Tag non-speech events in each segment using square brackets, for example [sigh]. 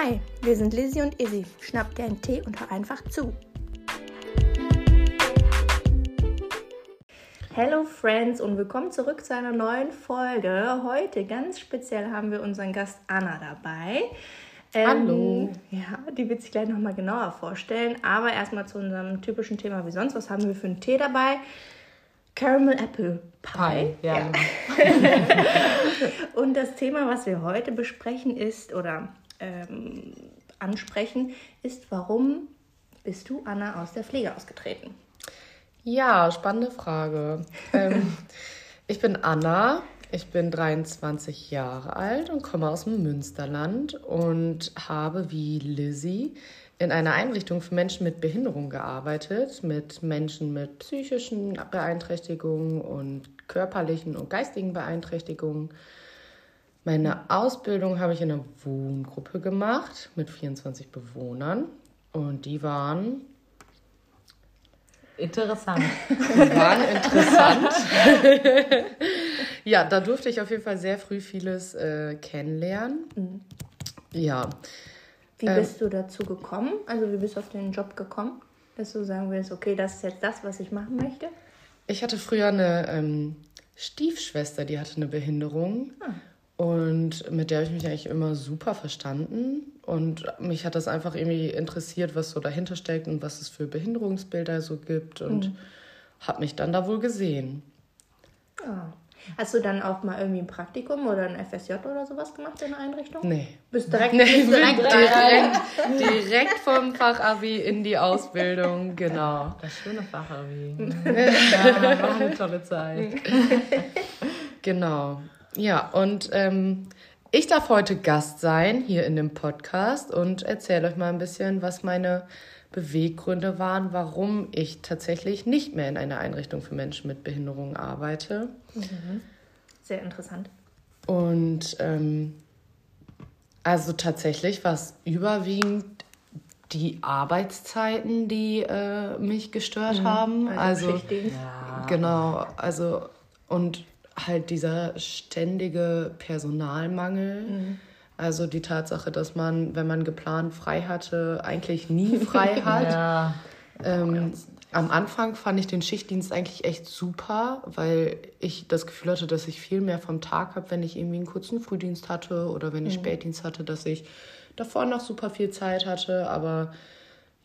Hi, wir sind Lizzie und Izzy. Schnapp dir einen Tee und hör einfach zu. Hello Friends und willkommen zurück zu einer neuen Folge. Heute ganz speziell haben wir unseren Gast Anna dabei. Ähm, Hallo. Ja, die wird sich gleich nochmal genauer vorstellen. Aber erstmal zu unserem typischen Thema wie sonst. Was haben wir für einen Tee dabei? Caramel Apple Pie. Pie, ja. Ja. [laughs] Und das Thema, was wir heute besprechen, ist oder ähm, ansprechen, ist, warum bist du, Anna, aus der Pflege ausgetreten? Ja, spannende Frage. ähm, [laughs] ich bin Anna, ich bin 23 Jahre alt und komme aus dem Münsterland und habe wie Lizzie in einer Einrichtung für Menschen mit Behinderung gearbeitet, mit Menschen mit psychischen Beeinträchtigungen und körperlichen und geistigen Beeinträchtigungen. Meine Ausbildung habe ich in einer Wohngruppe gemacht mit 24 Bewohnern und die waren Interessant. [laughs] Die waren interessant. ja, da durfte ich auf jeden Fall sehr früh vieles äh, kennenlernen. Ja, Wie Ähm. bist du dazu gekommen? Also wie bist du auf den Job gekommen? Dass du sagen willst, okay, das ist jetzt das, was ich machen möchte? ich hatte früher eine ähm, Stiefschwester, die hatte eine Behinderung. Und mit der habe ich mich eigentlich immer super verstanden. Und mich hat das einfach irgendwie interessiert, was so dahinter steckt und was es für Behinderungsbilder so gibt. Und habe mich dann da wohl gesehen. Ah. Hast du dann auch mal irgendwie ein Praktikum oder ein FSJ oder sowas gemacht in der Einrichtung? Nee. Bist direkt, Nee, bist direkt, direkt, direkt vom Fachabi in die Ausbildung, [laughs] genau. Das schöne Fach irgendwie. [laughs] Ja, war eine tolle Zeit. [laughs] Genau. Ja, und ähm, ich darf heute Gast sein hier in dem Podcast und erzähle euch mal ein bisschen, was meine Beweggründe waren, warum ich tatsächlich nicht mehr in einer Einrichtung für Menschen mit Behinderung arbeite. Sehr interessant. Und ähm, also tatsächlich war es überwiegend die Arbeitszeiten, die äh, mich gestört haben. Also, Schichtdienst. Ja. Genau, also und halt dieser ständige Personalmangel. Also die Tatsache, dass man, wenn man geplant frei hatte, eigentlich nie [laughs] frei hat. Ja. Ähm, am Anfang fand ich den Schichtdienst eigentlich echt super, weil ich das Gefühl hatte, dass ich viel mehr vom Tag habe, wenn ich irgendwie einen kurzen Frühdienst hatte oder wenn ich Spätdienst hatte, dass ich davor noch super viel Zeit hatte. Aber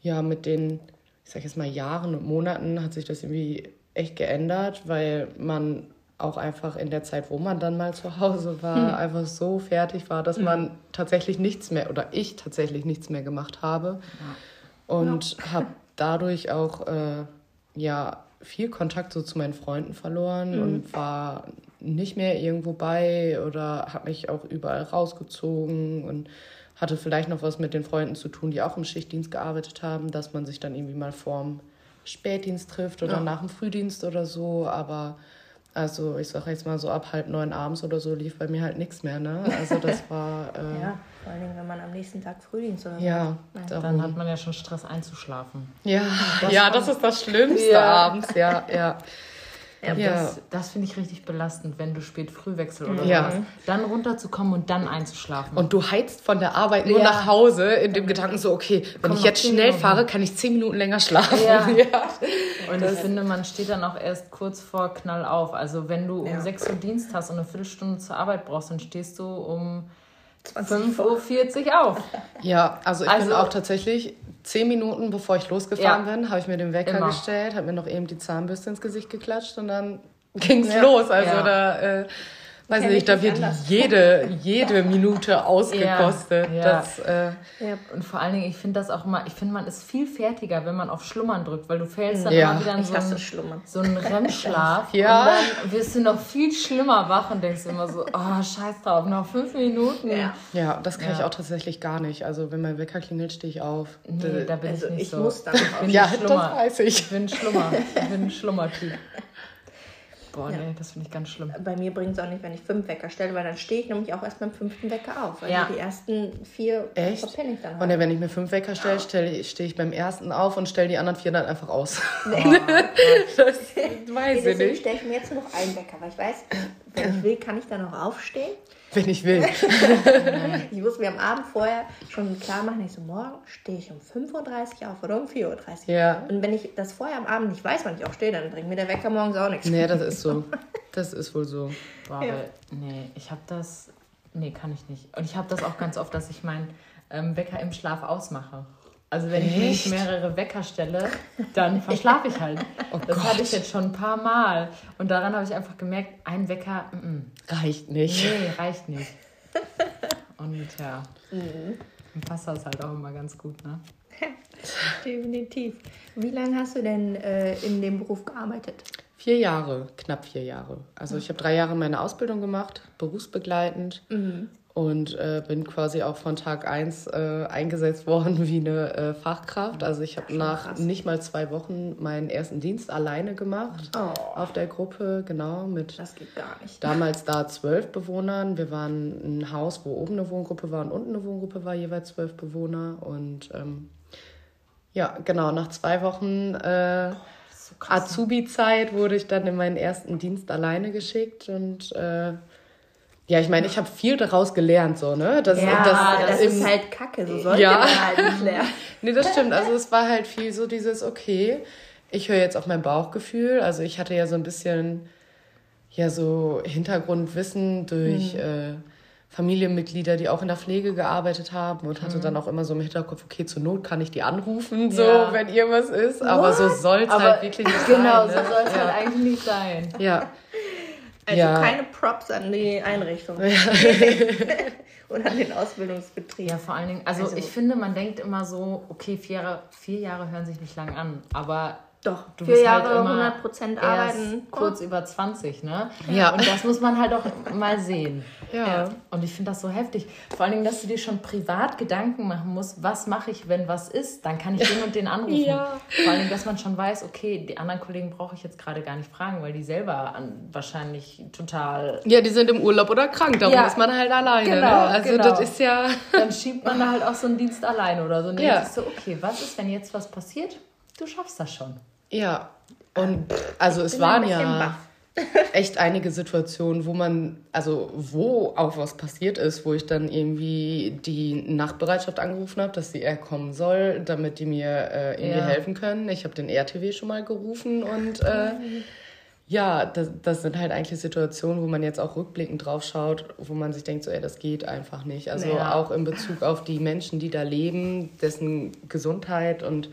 ja, mit den, ich sag jetzt mal, Jahren und Monaten hat sich das irgendwie echt geändert, weil man auch einfach in der Zeit, wo man dann mal zu Hause war, einfach so fertig war, dass man tatsächlich nichts mehr oder ich tatsächlich nichts mehr gemacht habe. Und habe dadurch auch äh, ja viel Kontakt so zu meinen Freunden verloren und war nicht mehr irgendwo bei oder habe mich auch überall rausgezogen und hatte vielleicht noch was mit den Freunden zu tun, die auch im Schichtdienst gearbeitet haben, dass man sich dann irgendwie mal vorm Spätdienst trifft oder nach dem Frühdienst oder so, aber also ich sage jetzt mal so ab halb neun abends oder so lief bei mir halt nichts mehr, ne? Also das [laughs] war äh, Ja, vor Dingen, wenn man am nächsten Tag Frühdienst oder so. ja, Dann hat man ja schon Stress einzuschlafen. Ja, ja, das ist das [laughs] Schlimmste Ja. abends, ja, ja. Ja, Ja. Das, das finde ich richtig belastend, wenn du spät Frühwechsel oder Ja. sowas. Dann runterzukommen und dann einzuschlafen. Und du heizt von der Arbeit nur Ja. nach Hause in dem Gedanken so, okay, wenn Komm ich jetzt schnell Minuten. fahre, kann ich zehn Minuten länger schlafen. Ja. [laughs] Und ich finde, man steht dann auch erst kurz vor Knall auf. Also wenn du um. 6 Uhr Dienst hast und eine Viertelstunde zur Arbeit brauchst, dann stehst du um 20 5.40 Uhr auf. Ja, also ich bin Also- auch tatsächlich zehn Minuten bevor ich losgefahren Ja. bin, habe ich mir den Wecker Immer. gestellt, habe mir noch eben die Zahnbürste ins Gesicht geklatscht und dann ging's Ja. los. Also Ja. da, äh, weiß nicht, ich da wird anders. jede, jede Minute [laughs] [laughs] ausgekostet. Ja. Das, äh, Ja. Und vor allen Dingen, ich finde das auch immer, ich finde, man ist viel fertiger, wenn man auf Schlummern drückt, weil du fällst dann Ja. immer wieder in Ich so einen, so einen REM-Schlaf. [laughs] Ja. Und dann wirst du noch viel schlimmer wach und denkst immer so, oh, scheiß drauf, noch fünf Minuten. Ja. ja, das kann ich Ja. auch tatsächlich gar nicht. Also wenn mein Wecker klingelt, stehe ich auf. Nee, da bin Also ich nicht ich so. muss dann ich bin ja, das Schlummer. weiß ich. Ich bin ein Schlummer. Ich bin ein Schlummertyp. Boah, Ja. nee, das finde ich ganz schlimm. Bei mir bringt es auch nicht, wenn ich fünf Wecker stelle, weil dann stehe ich nämlich auch erst beim fünften Wecker auf. Also Ja. die ersten vier Echt? verpenne ich dann Und halt. ja, wenn ich mir fünf Wecker stelle, stelle stehe ich beim ersten auf und stelle die anderen vier dann einfach aus. [laughs] [laughs] Oh, das [laughs] weiß ich Deswegen nicht. stelle ich mir jetzt nur noch einen Wecker, weil ich weiß, Wenn ich will, kann ich dann noch aufstehen. Wenn ich will. [laughs] Ich muss mir am Abend vorher schon klar machen, ich so, morgen stehe ich um 5.30 Uhr auf oder um 4.30 Uhr. Ja. Und wenn ich das vorher am Abend nicht weiß, wann ich aufstehe, dann bringt mir der Wecker morgens auch nichts. Nee, das ist so. [laughs] Das ist wohl so. Boah, Ja. nee, ich habe das. Nee, kann ich nicht. Und ich habe das auch ganz oft, dass ich meinen ähm, Wecker im Schlaf ausmache. Also wenn ich nicht mehrere Wecker stelle, dann verschlafe ich halt. das hatte ich jetzt schon ein paar Mal. Und daran habe ich einfach gemerkt, ein Wecker, mm, mm, Reicht nicht. nee, reicht nicht. [laughs] Und ja, dann passt das halt auch immer ganz gut, ne? Definitiv. Wie lange hast du denn äh, in dem Beruf gearbeitet? Vier Jahre, knapp vier Jahre. Also ich habe drei Jahre meine Ausbildung gemacht, berufsbegleitend. Und äh, bin quasi auch von Tag eins äh, eingesetzt [laughs] worden wie eine äh, Fachkraft. Also ich habe nach krass. nicht mal zwei Wochen meinen ersten Dienst alleine gemacht Oh. auf der Gruppe, genau, mit Das geht gar nicht. damals da zwölf Bewohnern. Wir waren ein Haus, wo oben eine Wohngruppe war und unten eine Wohngruppe war, jeweils zwölf Bewohner. Und ähm, ja, genau, nach zwei Wochen äh, So krass. Azubi-Zeit wurde ich dann in meinen ersten Dienst alleine geschickt und äh, ja, ich meine, ich habe viel daraus gelernt, so, ne? Das, Ja, das, im- ist halt Kacke, so sollte Ja. man halt nicht lernen. [laughs] Nee, das stimmt. Also es war halt viel so dieses, okay, ich höre jetzt auf mein Bauchgefühl. Also ich hatte ja so ein bisschen, ja, so Hintergrundwissen durch äh, Familienmitglieder, die auch in der Pflege gearbeitet haben und hatte dann auch immer so im Hinterkopf, okay, zur Not kann ich die anrufen, so, Ja. wenn irgendwas ist. Aber so soll es halt wirklich nicht genau, sein. so Ne? soll es halt eigentlich nicht sein. Ja. Also Ja. keine Props an die Einrichtung [laughs] und an den Ausbildungsbetrieb. Ja, vor allen Dingen, also, Also- ich finde, man denkt immer so, okay, vier Jahre, vier Jahre hören sich nicht lang an, aber Doch, du vier bist Jahre halt immer 100% erst arbeiten. kurz über 20, ne? Ja. Und das muss man halt auch mal sehen. Ja. Und ich finde das so heftig. Vor allen Dingen, dass du dir schon privat Gedanken machen musst, was mache ich, wenn was ist, dann kann ich den und den anrufen. Ja. Vor allen Dingen, dass man schon weiß, okay, die anderen Kollegen brauche ich jetzt gerade gar nicht fragen, weil die selber an, wahrscheinlich total Ja, die sind im Urlaub oder krank, darum Ja. ist man halt alleine. Genau, ne? Also genau. das ist ja. dann schiebt man da halt auch so einen Dienst alleine oder so. Und Ja. ja. so, okay, was ist, wenn jetzt was passiert? Du schaffst das schon. Ja. Und also es waren ja [laughs] echt einige Situationen, wo man, also wo auch was passiert ist, wo ich dann irgendwie die Nachtbereitschaft angerufen habe, dass sie eher kommen soll, damit die mir äh, irgendwie Ja. helfen können. Ich habe den RTW schon mal gerufen und äh, ja, das, das sind halt eigentlich Situationen, wo man jetzt auch rückblickend drauf schaut, wo man sich denkt, so, ey, das geht einfach nicht. Also Ja. auch in Bezug auf die Menschen, die da leben, dessen Gesundheit und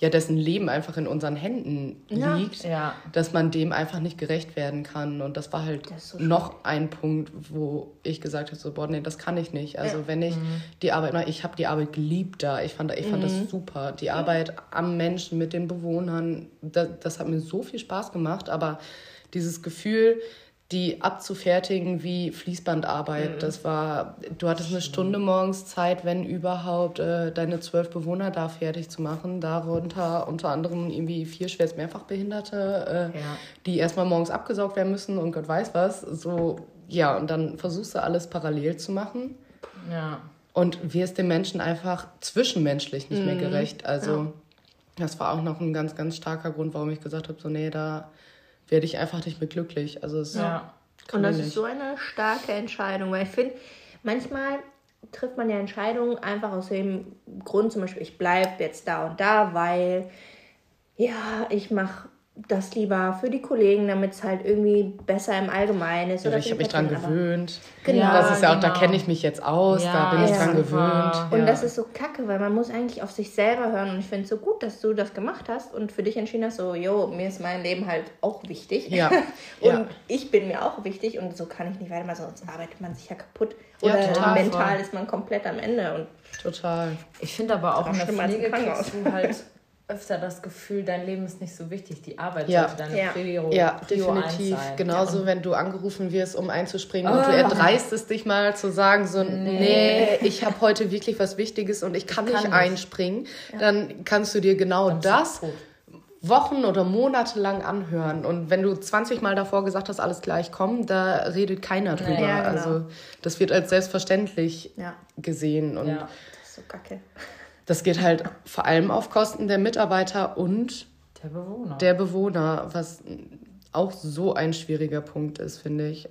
ja, dessen Leben einfach in unseren Händen Ja. liegt, Ja. dass man dem einfach nicht gerecht werden kann. Und das war halt Das so noch ein Punkt, wo ich gesagt habe, so, boah, nee, das kann ich nicht. Also wenn ich die Arbeit mache, ich habe die Arbeit geliebt da. Ich fand, ich fand das super. Die Arbeit am Menschen, mit den Bewohnern, das, das hat mir so viel Spaß gemacht. Aber dieses Gefühl, die abzufertigen wie Fließbandarbeit, das war, du hattest eine Stunde morgens Zeit, wenn überhaupt, äh, deine zwölf Bewohner da fertig zu machen. Darunter unter anderem irgendwie vier schwerst Mehrfachbehinderte, äh, Ja. die erstmal morgens abgesaugt werden müssen und Gott weiß was. So, ja, und dann versuchst du alles parallel zu machen Ja. und wirst den Menschen einfach zwischenmenschlich nicht mehr Mhm. gerecht. Also, das war auch noch ein ganz, ganz starker Grund, warum ich gesagt habe, so, nee, da werde ich einfach nicht mehr glücklich. Also, es Ja. Und das ist so eine starke Entscheidung, weil ich finde, manchmal trifft man ja Entscheidungen einfach aus dem Grund, zum Beispiel, ich bleibe jetzt da und da, weil ja, ich mache das lieber für die Kollegen, damit es halt irgendwie besser im Allgemeinen ist. Oder oder ich habe mich dran gewöhnt. Genau. Das ist ja auch, da genau. kenne ich mich jetzt aus, da Ja, bin ich dran gewöhnt. Und ja. das ist so kacke, weil man muss eigentlich auf sich selber hören. Und ich finde es so gut, dass du das gemacht hast und für dich entschieden hast, so, jo, mir ist mein Leben halt auch wichtig. Ja. [laughs] und Ja. ich bin mir auch wichtig und so kann ich nicht weitermachen, sonst arbeitet man sich ja kaputt. Ja, Oder total, mental voll. ist man komplett am Ende. Und Total. Ich finde aber auch Auch in der Pflege kriegst du halt [laughs] öfter das Gefühl, dein Leben ist nicht so wichtig. Die Arbeit Ja. sollte deine Ja. Prio, Ja, Prio definitiv. sein. Genauso, wenn du angerufen wirst, um einzuspringen und du erdreistest dich mal zu sagen, so, nee, ich habe heute wirklich was Wichtiges und ich kann, kann nicht nicht. einspringen, dann kannst du dir genau Dann das. Wochen oder Monate lang anhören. Und wenn du 20 Mal davor gesagt hast, alles gleich kommen, da redet keiner drüber. Ja, genau. Also das wird als selbstverständlich ja, gesehen. Und Ja. das ist so kacke. Das geht halt vor allem auf Kosten der Mitarbeiter und Der Bewohner. der Bewohner, was auch so ein schwieriger Punkt ist, finde ich.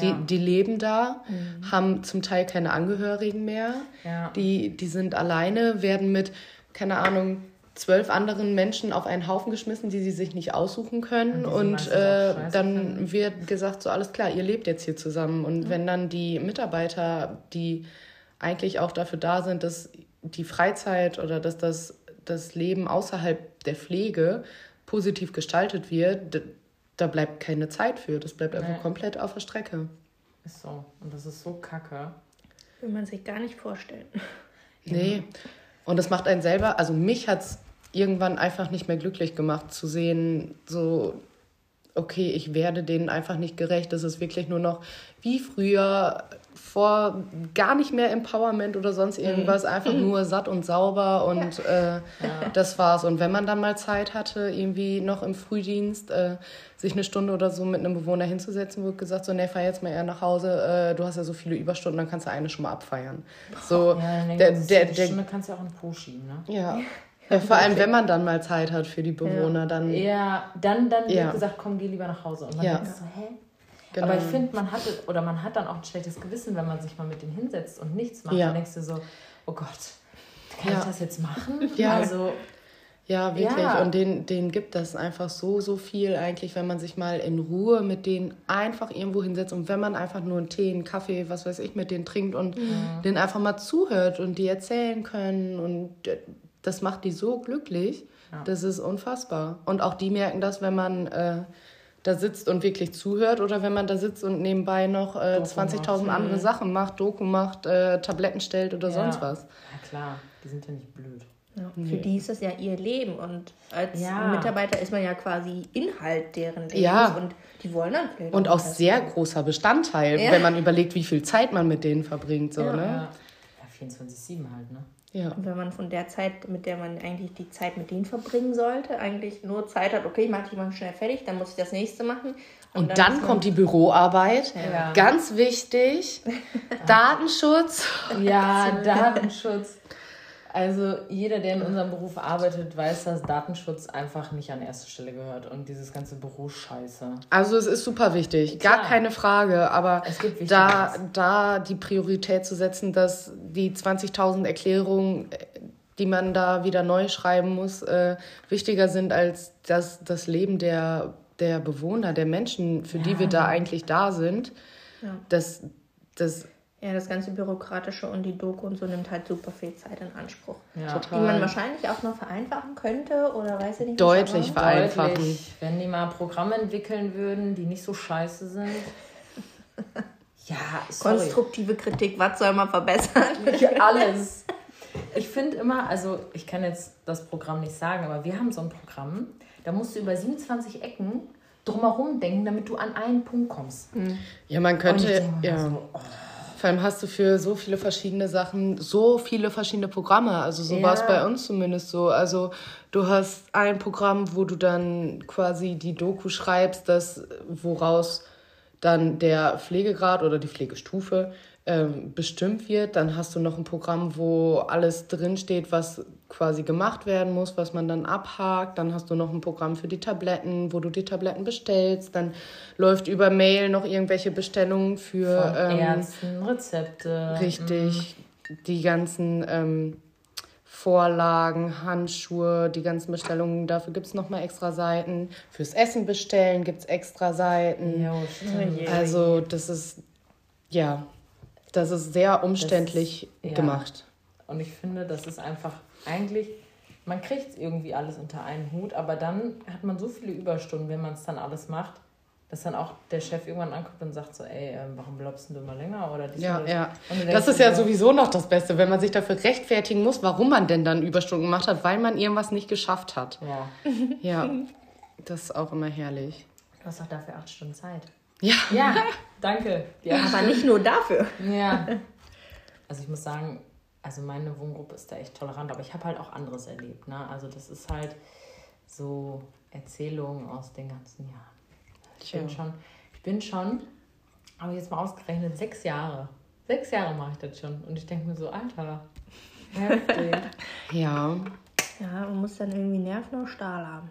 Die, ja. die leben da, mhm. haben zum Teil keine Angehörigen mehr. Ja. Die, die sind alleine, werden mit, keine Ahnung, zwölf anderen Menschen auf einen Haufen geschmissen, die sie sich nicht aussuchen können. Und, und äh, dann können. wird gesagt, so alles klar, ihr lebt jetzt hier zusammen. Und mhm. wenn dann die Mitarbeiter, die eigentlich auch dafür da sind, dass die Freizeit oder dass das, das Leben außerhalb der Pflege positiv gestaltet wird, da bleibt keine Zeit für. Das bleibt einfach nee. komplett auf der Strecke. Ist so. Und das ist so kacke. Will man sich gar nicht vorstellen. [laughs] Nee. Und das macht einen selber, also mich hat es irgendwann einfach nicht mehr glücklich gemacht zu sehen, so, okay, ich werde denen einfach nicht gerecht. Das ist wirklich nur noch wie früher vor gar nicht mehr Empowerment oder sonst mhm. irgendwas, einfach nur satt und sauber und äh, das war's. Und wenn man dann mal Zeit hatte, irgendwie noch im Frühdienst, äh, sich eine Stunde oder so mit einem Bewohner hinzusetzen, wurde gesagt, so, nee, fahr jetzt mal eher nach Hause, äh, du hast ja so viele Überstunden, dann kannst du eine schon mal abfeiern. So, ja, der, der, der, Stunde kannst du ja auch einen Po schieben, ne? Ja. [laughs] Ja, vor allem, wenn man dann mal Zeit hat für die Bewohner, ja. dann. Ja, dann, dann wird gesagt, komm, geh lieber nach Hause. Und man ja. denkt so, hä? Genau. Aber ich finde, man hatte, oder man hat dann auch ein schlechtes Gewissen, wenn man sich mal mit denen hinsetzt und nichts macht. Ja. Dann denkst du so, oh Gott, kann ja. ich das jetzt machen? [laughs] Ja. Also, ja, wirklich. Ja. Und denen, denen gibt das einfach so, so viel eigentlich, wenn man sich mal in Ruhe mit denen einfach irgendwo hinsetzt und wenn man einfach nur einen Tee, einen Kaffee, was weiß ich, mit denen trinkt und mhm. denen einfach mal zuhört und die erzählen können und äh, das macht die so glücklich. Ja. Das ist unfassbar. Und auch die merken das, wenn man äh, da sitzt und wirklich zuhört oder wenn man da sitzt und nebenbei noch äh, 20.000 andere Sachen macht, Doku macht, äh, Tabletten stellt oder ja. sonst was. Ja klar, die sind ja nicht blöd. Ja, nee. Für die ist das ja ihr Leben und als ja. Mitarbeiter ist man ja quasi Inhalt deren Lebens ja. und die wollen dann vielleicht Und auch sehr machen. großer Bestandteil, wenn man überlegt, wie viel Zeit man mit denen verbringt. So, ne? ja. 24-7 halt, ne? Ja. Und wenn man von der Zeit, mit der man eigentlich die Zeit mit denen verbringen sollte, eigentlich nur Zeit hat, okay, ich mache die mal schnell fertig, dann muss ich das nächste machen. Und, und dann, dann kommt die Büroarbeit. Ja. Ganz wichtig. [laughs] Datenschutz. Ja, [laughs] Datenschutz. Also jeder, der in unserem Beruf arbeitet, weiß, dass Datenschutz einfach nicht an erste Stelle gehört und dieses ganze Büro scheiße. Also es ist super wichtig, Klar. gar keine Frage, aber da, da die Priorität zu setzen, dass die 20.000 Erklärungen, die man da wieder neu schreiben muss, äh, wichtiger sind als das, das Leben der, der Bewohner, der Menschen, für ja. die wir da eigentlich da sind, ja. das, das ja, das ganze Bürokratische und die Doku und so nimmt halt super viel Zeit in Anspruch. Ja, total. Die man wahrscheinlich auch noch vereinfachen könnte oder weiß ich nicht. Deutlich vereinfachen. Deutlich. Wenn die mal Programme entwickeln würden, die nicht so scheiße sind. [laughs] ja, sorry. Konstruktive Kritik, was soll man verbessern? Alles. Ich finde immer, also ich kann jetzt das Programm nicht sagen, aber wir haben so ein Programm, da musst du über 27 Ecken drumherum denken, damit du an einen Punkt kommst. Ja, man könnte. Ja. So, oh. Vor allem hast du für so viele verschiedene Sachen so viele verschiedene Programme. Also so ja. war es bei uns zumindest so. Also du hast ein Programm, wo du dann quasi die Doku schreibst, das woraus dann der Pflegegrad oder die Pflegestufe ähm, bestimmt wird. Dann hast du noch ein Programm, wo alles drinsteht, was quasi gemacht werden muss, was man dann abhakt. Dann hast du noch ein Programm für die Tabletten, wo du die Tabletten bestellst. Dann läuft über Mail noch irgendwelche Bestellungen für Von ähm, Ärzten, Rezepte. Richtig, mhm. die ganzen ähm, Vorlagen, Handschuhe, die ganzen Bestellungen. Dafür gibt es nochmal extra Seiten. Fürs Essen bestellen gibt es extra Seiten. Ja, also das ist, ja, das ist sehr umständlich ist, ja. gemacht. Und ich finde, das ist einfach eigentlich, man kriegt irgendwie alles unter einen Hut, aber dann hat man so viele Überstunden, wenn man es dann alles macht, dass dann auch der Chef irgendwann anguckt und sagt so, ey, ähm, warum bleibst du immer länger? Oder ja, ja. Das ist ja so, sowieso noch das Beste, wenn man sich dafür rechtfertigen muss, warum man denn dann Überstunden gemacht hat, weil man irgendwas nicht geschafft hat. Ja. [laughs] Ja, das ist auch immer herrlich. Du hast doch dafür acht Stunden Zeit. Ja. Ja, [laughs] danke. Ja. Aber nicht nur dafür. Ja. [laughs] Also ich muss sagen, also meine Wohngruppe ist da echt tolerant, aber ich habe halt auch anderes erlebt. Ne? Also das ist halt so Erzählungen aus den ganzen Jahren. Ich bin schon, ich bin schon, aber jetzt mal ausgerechnet, sechs Jahre. Sechs Jahre mache ich das schon. Und ich denke mir so, Alter, heftig. [laughs] ja. Ja, man muss dann irgendwie Nerven und Stahl haben.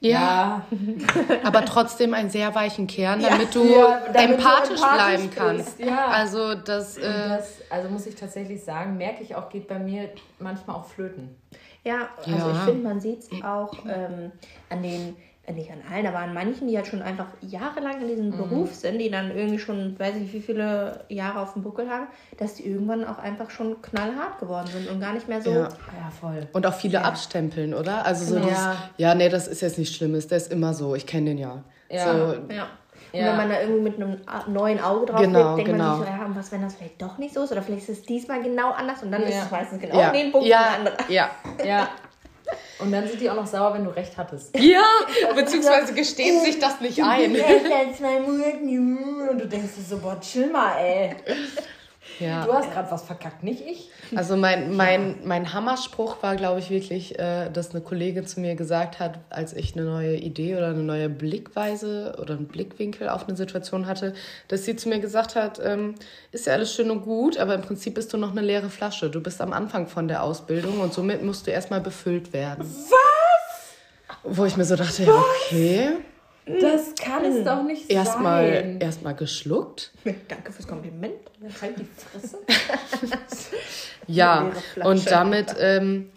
Ja. [laughs] Aber trotzdem einen sehr weichen Kern, damit du Ja, damit du empathisch, empathisch bleiben kannst. ja. Also das, äh, das, also muss ich tatsächlich sagen, merke ich auch, geht bei mir manchmal auch flöten. Ja, also Ja. ich finde, man sieht es auch ähm, an den, nicht an allen, aber an manchen, die halt schon einfach jahrelang in diesem Beruf sind, die dann irgendwie schon, weiß ich nicht, wie viele Jahre auf dem Buckel haben, dass die irgendwann auch einfach schon knallhart geworden sind und gar nicht mehr so. Ja. Ja, voll. und auch viele abstempeln, oder? Also so Genau. dieses, Ja. ja, nee, das ist jetzt nichts Schlimmes, der ist immer so, ich kenne den ja. Ja. So, Ja. Und Ja. wenn man da irgendwie mit einem neuen Auge drauf Genau, blickt, denkt genau. man sich so, ja, und was, wenn das vielleicht doch nicht so ist? Oder vielleicht ist es diesmal genau anders und dann ist Ja. es meistens genau ja. den Punkt ja, anderer. ja. Ja. [laughs] Und dann sind die auch noch sauer, wenn du recht hattest. Ja, [laughs] beziehungsweise gestehen sich das nicht ein. Und du denkst dir so, boah, chill mal, ey. Ja. Du hast gerade was verkackt, nicht ich. Also mein, mein, mein Hammerspruch war, glaube ich, wirklich, äh, dass eine Kollegin zu mir gesagt hat, als ich eine neue Idee oder eine neue Blickweise oder einen Blickwinkel auf eine Situation hatte, dass sie zu mir gesagt hat, ähm, ist ja alles schön und gut, aber im Prinzip bist du noch eine leere Flasche. Du bist am Anfang von der Ausbildung und somit musst du erstmal befüllt werden. Was? Wo ich mir so dachte, ja, okay, Das kann es doch nicht erstmal sein. erstmal geschluckt. [laughs] Danke fürs Kompliment. Halt die Fresse. [laughs] Ja, und damit... Ähm,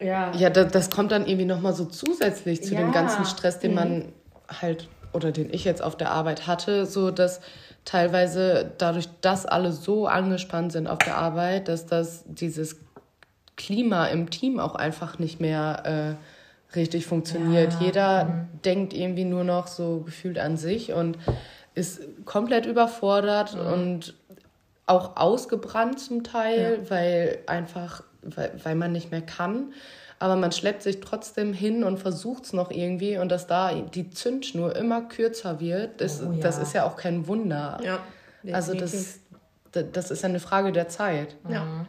Ja. Ja, das, das kommt dann irgendwie nochmal so zusätzlich zu dem Ja. ganzen Stress, den man halt oder den ich jetzt auf der Arbeit hatte, so dass teilweise dadurch, dass alle so angespannt sind auf der Arbeit, dass das dieses Klima im Team auch einfach nicht mehr äh, richtig funktioniert. Ja. Jeder denkt irgendwie nur noch so gefühlt an sich und ist komplett überfordert und auch ausgebrannt zum Teil, weil einfach, weil, weil man nicht mehr kann. Aber man schleppt sich trotzdem hin und versucht es noch irgendwie und dass da die Zündschnur immer kürzer wird, das, Oh ja. das ist ja auch kein Wunder. Ja, also das, das das ist ja eine Frage der Zeit. Ja.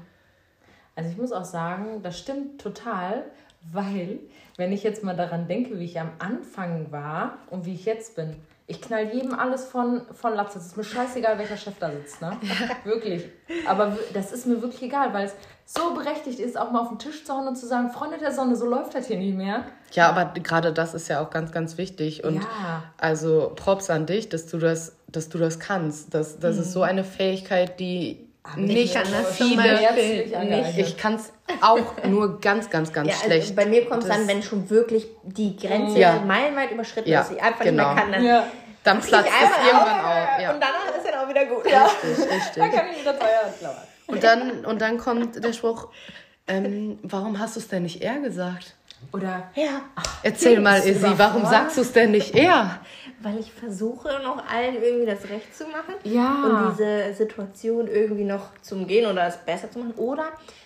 Also ich muss auch sagen, das stimmt total, weil wenn ich jetzt mal daran denke, wie ich am Anfang war und wie ich jetzt bin, ich knall jedem alles von, von Latz. Es ist mir scheißegal, welcher Chef da sitzt, ne? Wirklich. Aber das ist mir wirklich egal, weil es so berechtigt ist, auch mal auf den Tisch zu hauen und zu sagen, Freunde der Sonne, so läuft das hier nicht mehr. Ja, aber gerade das ist ja auch ganz, ganz wichtig. Und Ja. also Props an dich, dass du das, dass du das kannst. Das, das ist so eine Fähigkeit, die nicht zum viele. Nicht. Ich kann es auch [laughs] nur ganz, ganz, ganz Ja, also schlecht. bei mir kommt es dann, wenn schon wirklich die Grenze Ja. meilenweit überschritten Ja, ist, ich einfach genau. nicht mehr kann. Dann Ja. Dann platzt es irgendwann auf, auch. Ja. Und danach ist dann auch wieder gut. Richtig, richtig. Da kann ich wieder teuer. Und dann, und dann kommt der Spruch, ähm, warum hast du es denn nicht eher gesagt? Oder Ja, Erzähl mal, Izzy, warum sagst du es denn nicht eher? Weil ich versuche noch allen irgendwie das Recht zu machen. Ja. Und diese Situation irgendwie noch zu umgehen oder es besser zu machen. Oder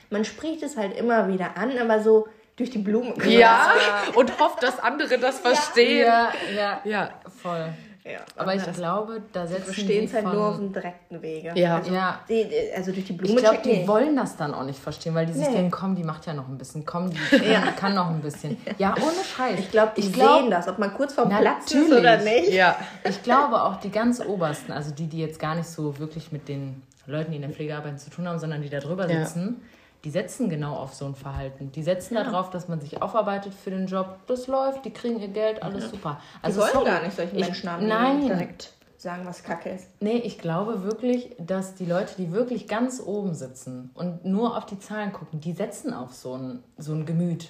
man spricht es halt immer wieder an, aber so durch die Blume. Ja, [laughs] und hofft, dass andere das verstehen. ja, ja, Ja, voll. Ja. Aber ich glaube, da setzen verstehen die es halt von, nur auf dem direkten Wege. ja. Ja, Die, also durch die Blume Ich glaube, die nicht. wollen das dann auch nicht verstehen, weil die sich Nee. denken, komm, die macht ja noch ein bisschen, komm, die [laughs] kann, die kann noch ein bisschen. Ja, ohne Scheiß. Ich glaube, die Ich glaub- sehen das, ob man kurz vorm. Platz ist oder nicht. ja. Ich glaube auch die ganz obersten, also die, die jetzt gar nicht so wirklich mit den Leuten, die in der Pflegearbeit zu tun haben, sondern die da drüber Ja. Die setzen genau auf so ein Verhalten. Die setzen darauf, dass man sich aufarbeitet für den Job. Das läuft, die kriegen ihr Geld, alles super. Die Also wollen sorry, gar nicht solche ich- Menschen haben, die Nein, direkt sagen, was Kacke ist. Nee, ich glaube wirklich, dass die Leute, die wirklich ganz oben sitzen und nur auf die Zahlen gucken, die setzen auf so ein, so ein Gemüt.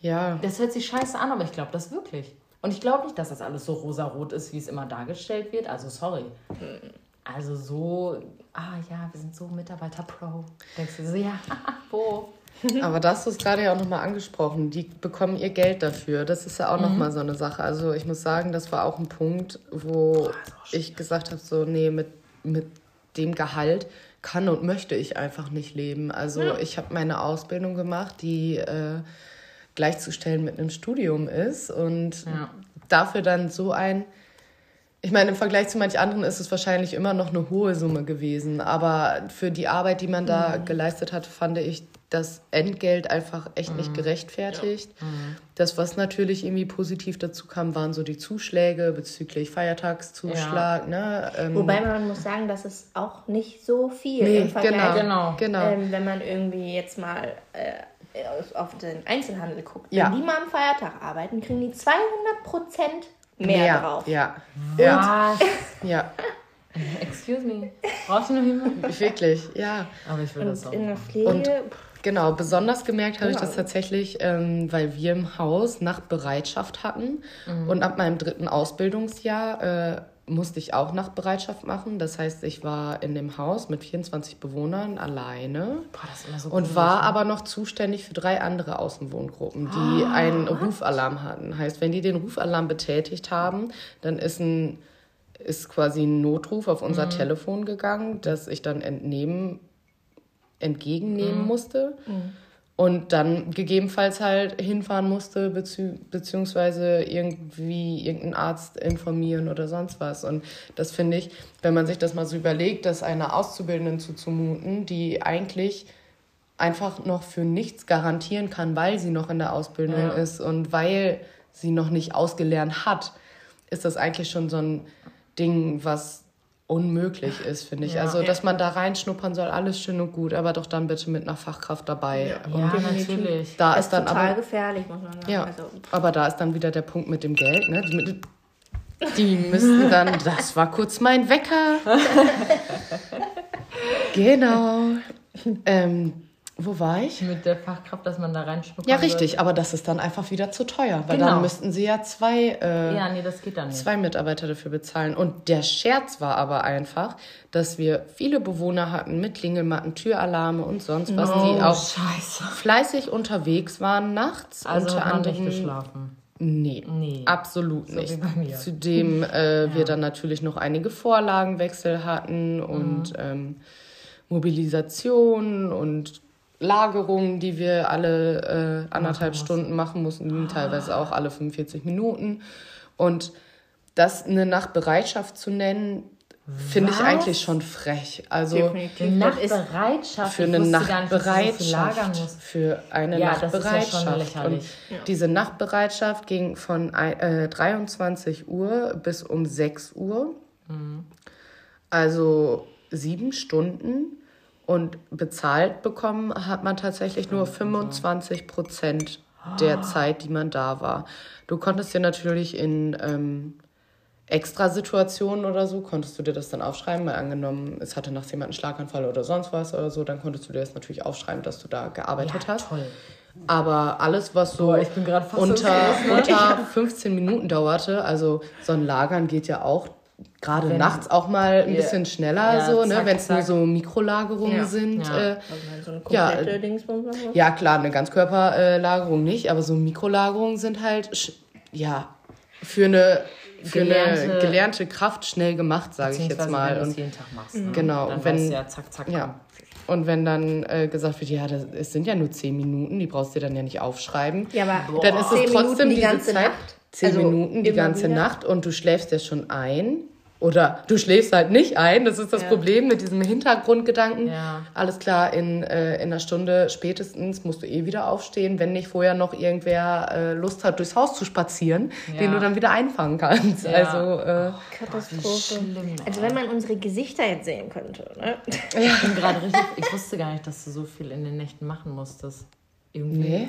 Ja. Das hört sich scheiße an, aber ich glaube das wirklich. Und ich glaube nicht, dass das alles so rosarot ist, wie es immer dargestellt wird. Also sorry. Also so, ah ja, wir sind so Mitarbeiter-Pro. Denkst du so, ja, [laughs] wo? Aber das hast du es gerade ja auch nochmal angesprochen. Die bekommen ihr Geld dafür. Das ist ja auch noch nochmal so eine Sache. Also ich muss sagen, das war auch ein Punkt, wo ich gesagt habe, so, nee, mit, mit dem Gehalt kann und möchte ich einfach nicht leben. Also ich habe meine Ausbildung gemacht, die äh, gleichzustellen mit einem Studium ist. Und Ja. dafür dann so ein... Ich meine, im Vergleich zu manch anderen ist es wahrscheinlich immer noch eine hohe Summe gewesen. Aber für die Arbeit, die man da geleistet hat, fand ich das Entgelt einfach echt nicht gerechtfertigt. Das, was natürlich irgendwie positiv dazu kam, waren so die Zuschläge bezüglich Feiertagszuschlag. Ne? Ähm, Wobei man muss sagen, dass es auch nicht so viel nee, im Vergleich genau, Genau. genau. Ähm, wenn man irgendwie jetzt mal äh, äh, auf den Einzelhandel guckt, Ja. wenn die mal am Feiertag arbeiten, kriegen die 200 Prozent mehr, drauf. Ja. Ja. Was? [laughs] Ja. Excuse me. Brauchst du noch jemanden? Wirklich, ja. Aber ich will das Und auch. in der Pflege, Und- Genau, besonders gemerkt habe ich das tatsächlich, ähm, weil wir im Haus Nachtbereitschaft hatten. Und ab meinem dritten Ausbildungsjahr äh, musste ich auch Nachtbereitschaft machen. Das heißt, ich war in dem Haus mit 24 Bewohnern alleine. Boah, das ist immer so Und war ne? aber noch zuständig für drei andere Außenwohngruppen, die einen Rufalarm hatten. Heißt, wenn die den Rufalarm betätigt haben, dann ist ein ist quasi ein Notruf auf unser Telefon gegangen, das ich dann entnehmen, entgegennehmen musste. Und dann gegebenenfalls halt hinfahren musste, beziehungsweise irgendwie irgendeinen Arzt informieren oder sonst was. Und das finde ich, wenn man sich das mal so überlegt, das einer Auszubildenden zuzumuten, die eigentlich einfach noch für nichts garantieren kann, weil sie noch in der Ausbildung Ja. ist und weil sie noch nicht ausgelernt hat, ist das eigentlich schon so ein Ding, was unmöglich ist, finde ich. Ja. Also, dass man da reinschnuppern soll, alles schön und gut, aber doch dann bitte mit einer Fachkraft dabei. Ja, Und natürlich. da ist ist dann total aber gefährlich, muss man sagen. ja, Also, aber da ist dann wieder der Punkt mit dem Geld, ne? Die, die müssten dann, [laughs] das war kurz mein Wecker. [laughs] genau. Ähm, wo war ich? Mit der Fachkraft, dass man da reinschnuppern Ja, richtig, aber das ist dann einfach wieder zu teuer, weil Genau. dann müssten sie ja zwei, äh, Ja, nee, das geht dann nicht. zwei Mitarbeiter dafür bezahlen. Und der Scherz war aber einfach, dass wir viele Bewohner hatten mit Klingelmatten, Türalarme und sonst was, die auch Scheiße. fleißig unterwegs waren nachts. Also unter hat man anderem nicht geschlafen. Nee, Nee. absolut So nicht. Zudem äh, wir dann natürlich noch einige Vorlagenwechsel hatten und Mhm. ähm, Mobilisation und Lagerungen, die wir alle äh, anderthalb mussten. Stunden machen mussten, teilweise auch alle 45 Minuten. Und das eine Nachtbereitschaft zu nennen, finde ich eigentlich schon frech. Also definitiv. Die Das ist, Nachtbereitschaft. für eine nicht, Nachtbereitschaft. musst. Für eine Ja, Nachtbereitschaft. Und diese Nachtbereitschaft ging von äh, 23 Uhr bis um 6 Uhr. Also sieben Stunden. Und bezahlt bekommen hat man tatsächlich nur 25 Prozent der Zeit, die man da war. Du konntest dir natürlich in ähm, Extrasituationen oder so, konntest du dir das dann aufschreiben. Mal angenommen, es hatte nachts jemand einen Schlaganfall oder sonst was oder so, dann konntest du dir das natürlich aufschreiben, dass du da gearbeitet Ja, hast. toll. Aber alles, was so Boah, unter, ne? unter 15 Minuten dauerte, also so ein Lagern geht ja auch gerade nachts auch mal ein bisschen schneller, Ja, so, ne, wenn es nur so Mikrolagerungen Ja. sind. Ja. Äh, also so Ja, muss. ja, klar, eine Ganzkörperlagerung nicht, aber so Mikrolagerungen sind halt, ja, für eine, für eine Gelernte- gelernte Kraft schnell gemacht, sage ich jetzt mal. Wenn du es jeden Tag machst. Ne? Genau, Dann wenn- ja, zack, zack. Ja. Und wenn dann äh, gesagt wird, ja, das, es sind ja nur zehn Minuten, die brauchst du dir dann ja nicht aufschreiben. Ja, aber dann ist es trotzdem Minuten die ganze Zeit, Nacht. zehn Also Minuten die ganze wieder. Nacht und du schläfst ja schon ein. Oder du schläfst halt nicht ein, das ist das Ja. Problem mit diesem Hintergrundgedanken. Ja. Alles klar, in, äh, in einer Stunde spätestens musst du eh wieder aufstehen, wenn nicht vorher noch irgendwer äh, Lust hat, durchs Haus zu spazieren, Ja. den du dann wieder einfangen kannst. Ja. Also, äh, Katastrophe. schlimm, also wenn man unsere Gesichter jetzt sehen könnte. Ne? Ich bin gerade richtig. Ich wusste gar nicht, dass du so viel in den Nächten machen musstest. Irgendwie. nee.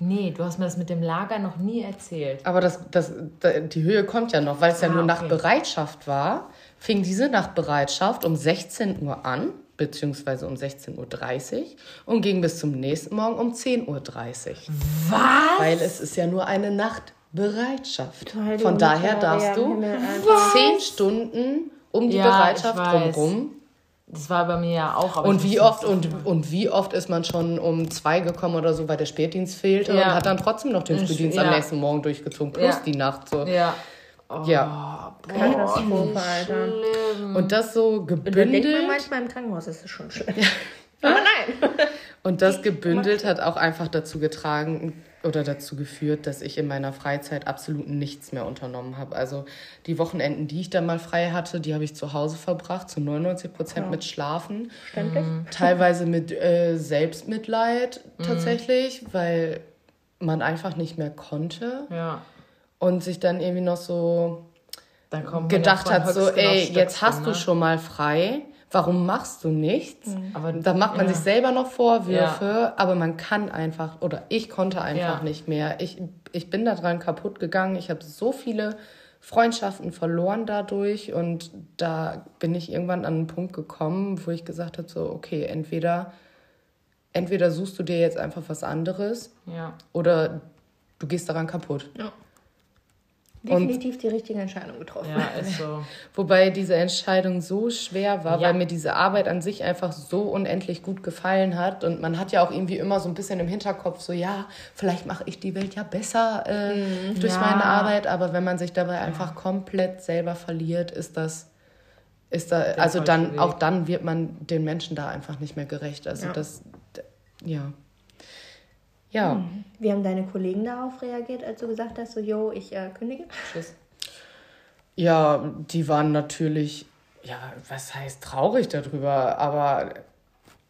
Nee, du hast mir das mit dem Lager noch nie erzählt. Aber das, das, da- die Höhe kommt ja noch, weil es ja Ah, nur okay. Nachtbereitschaft war, fing diese Nachtbereitschaft um 16 Uhr an, beziehungsweise um 16.30 Uhr und ging bis zum nächsten Morgen um 10.30 Uhr. Was? Weil es ist ja nur eine Nachtbereitschaft. Von daher darfst du. 10 Stunden um die Ja, Bereitschaft drumherum. Das war bei mir ja auch. Aber Und ich wie oft und, und wie oft ist man schon um zwei gekommen oder so, weil der Spätdienst fehlte Ja. und hat dann trotzdem noch den Ich- Frühdienst am ja. nächsten Morgen durchgezogen, plus Ja. die Nacht so. Ja. Oh, Ja. Katastrophe, Alter. Und das so Und dann denkt man gebündelt. manchmal im Krankenhaus, ist es schon schlimm. Aber nein. Und das [laughs] gebündelt hat auch einfach dazu getragen oder dazu geführt, dass ich in meiner Freizeit absolut nichts mehr unternommen habe. Also die Wochenenden, die ich dann mal frei hatte, die habe ich zu Hause verbracht, zu 99 Prozent mit Schlafen. Verständlich? Teilweise mit äh, Selbstmitleid tatsächlich, weil man einfach nicht mehr konnte Ja. und sich dann irgendwie noch so gedacht ja hat, so, ey, jetzt hast du ne? schon mal frei. Warum machst du nichts? Mhm. Aber da macht man ja. sich selber noch Vorwürfe, aber man kann einfach, oder ich konnte einfach Ja. nicht mehr. Ich, ich bin daran kaputt gegangen. Ich habe so viele Freundschaften verloren dadurch und da bin ich irgendwann an einen Punkt gekommen, wo ich gesagt habe, so, okay, entweder, entweder suchst du dir jetzt einfach was anderes Ja. oder du gehst daran kaputt. Ja. Definitiv die richtige Entscheidung getroffen. Ja, ist so. [laughs] Wobei diese Entscheidung so schwer war, Ja. weil mir diese Arbeit an sich einfach so unendlich gut gefallen hat. Und man hat ja auch irgendwie immer so ein bisschen im Hinterkopf, so ja, vielleicht mache ich die Welt ja besser äh, durch Ja. meine Arbeit. Aber wenn man sich dabei einfach komplett selber verliert, ist das, ist da, Der also dann, Weg. auch dann wird man den Menschen da einfach nicht mehr gerecht. Also Ja. das, d- ja. Ja. Wie haben deine Kollegen darauf reagiert, als du gesagt hast, so, yo, ich äh, kündige? Tschüss. Ja, die waren natürlich, ja, was heißt traurig darüber, aber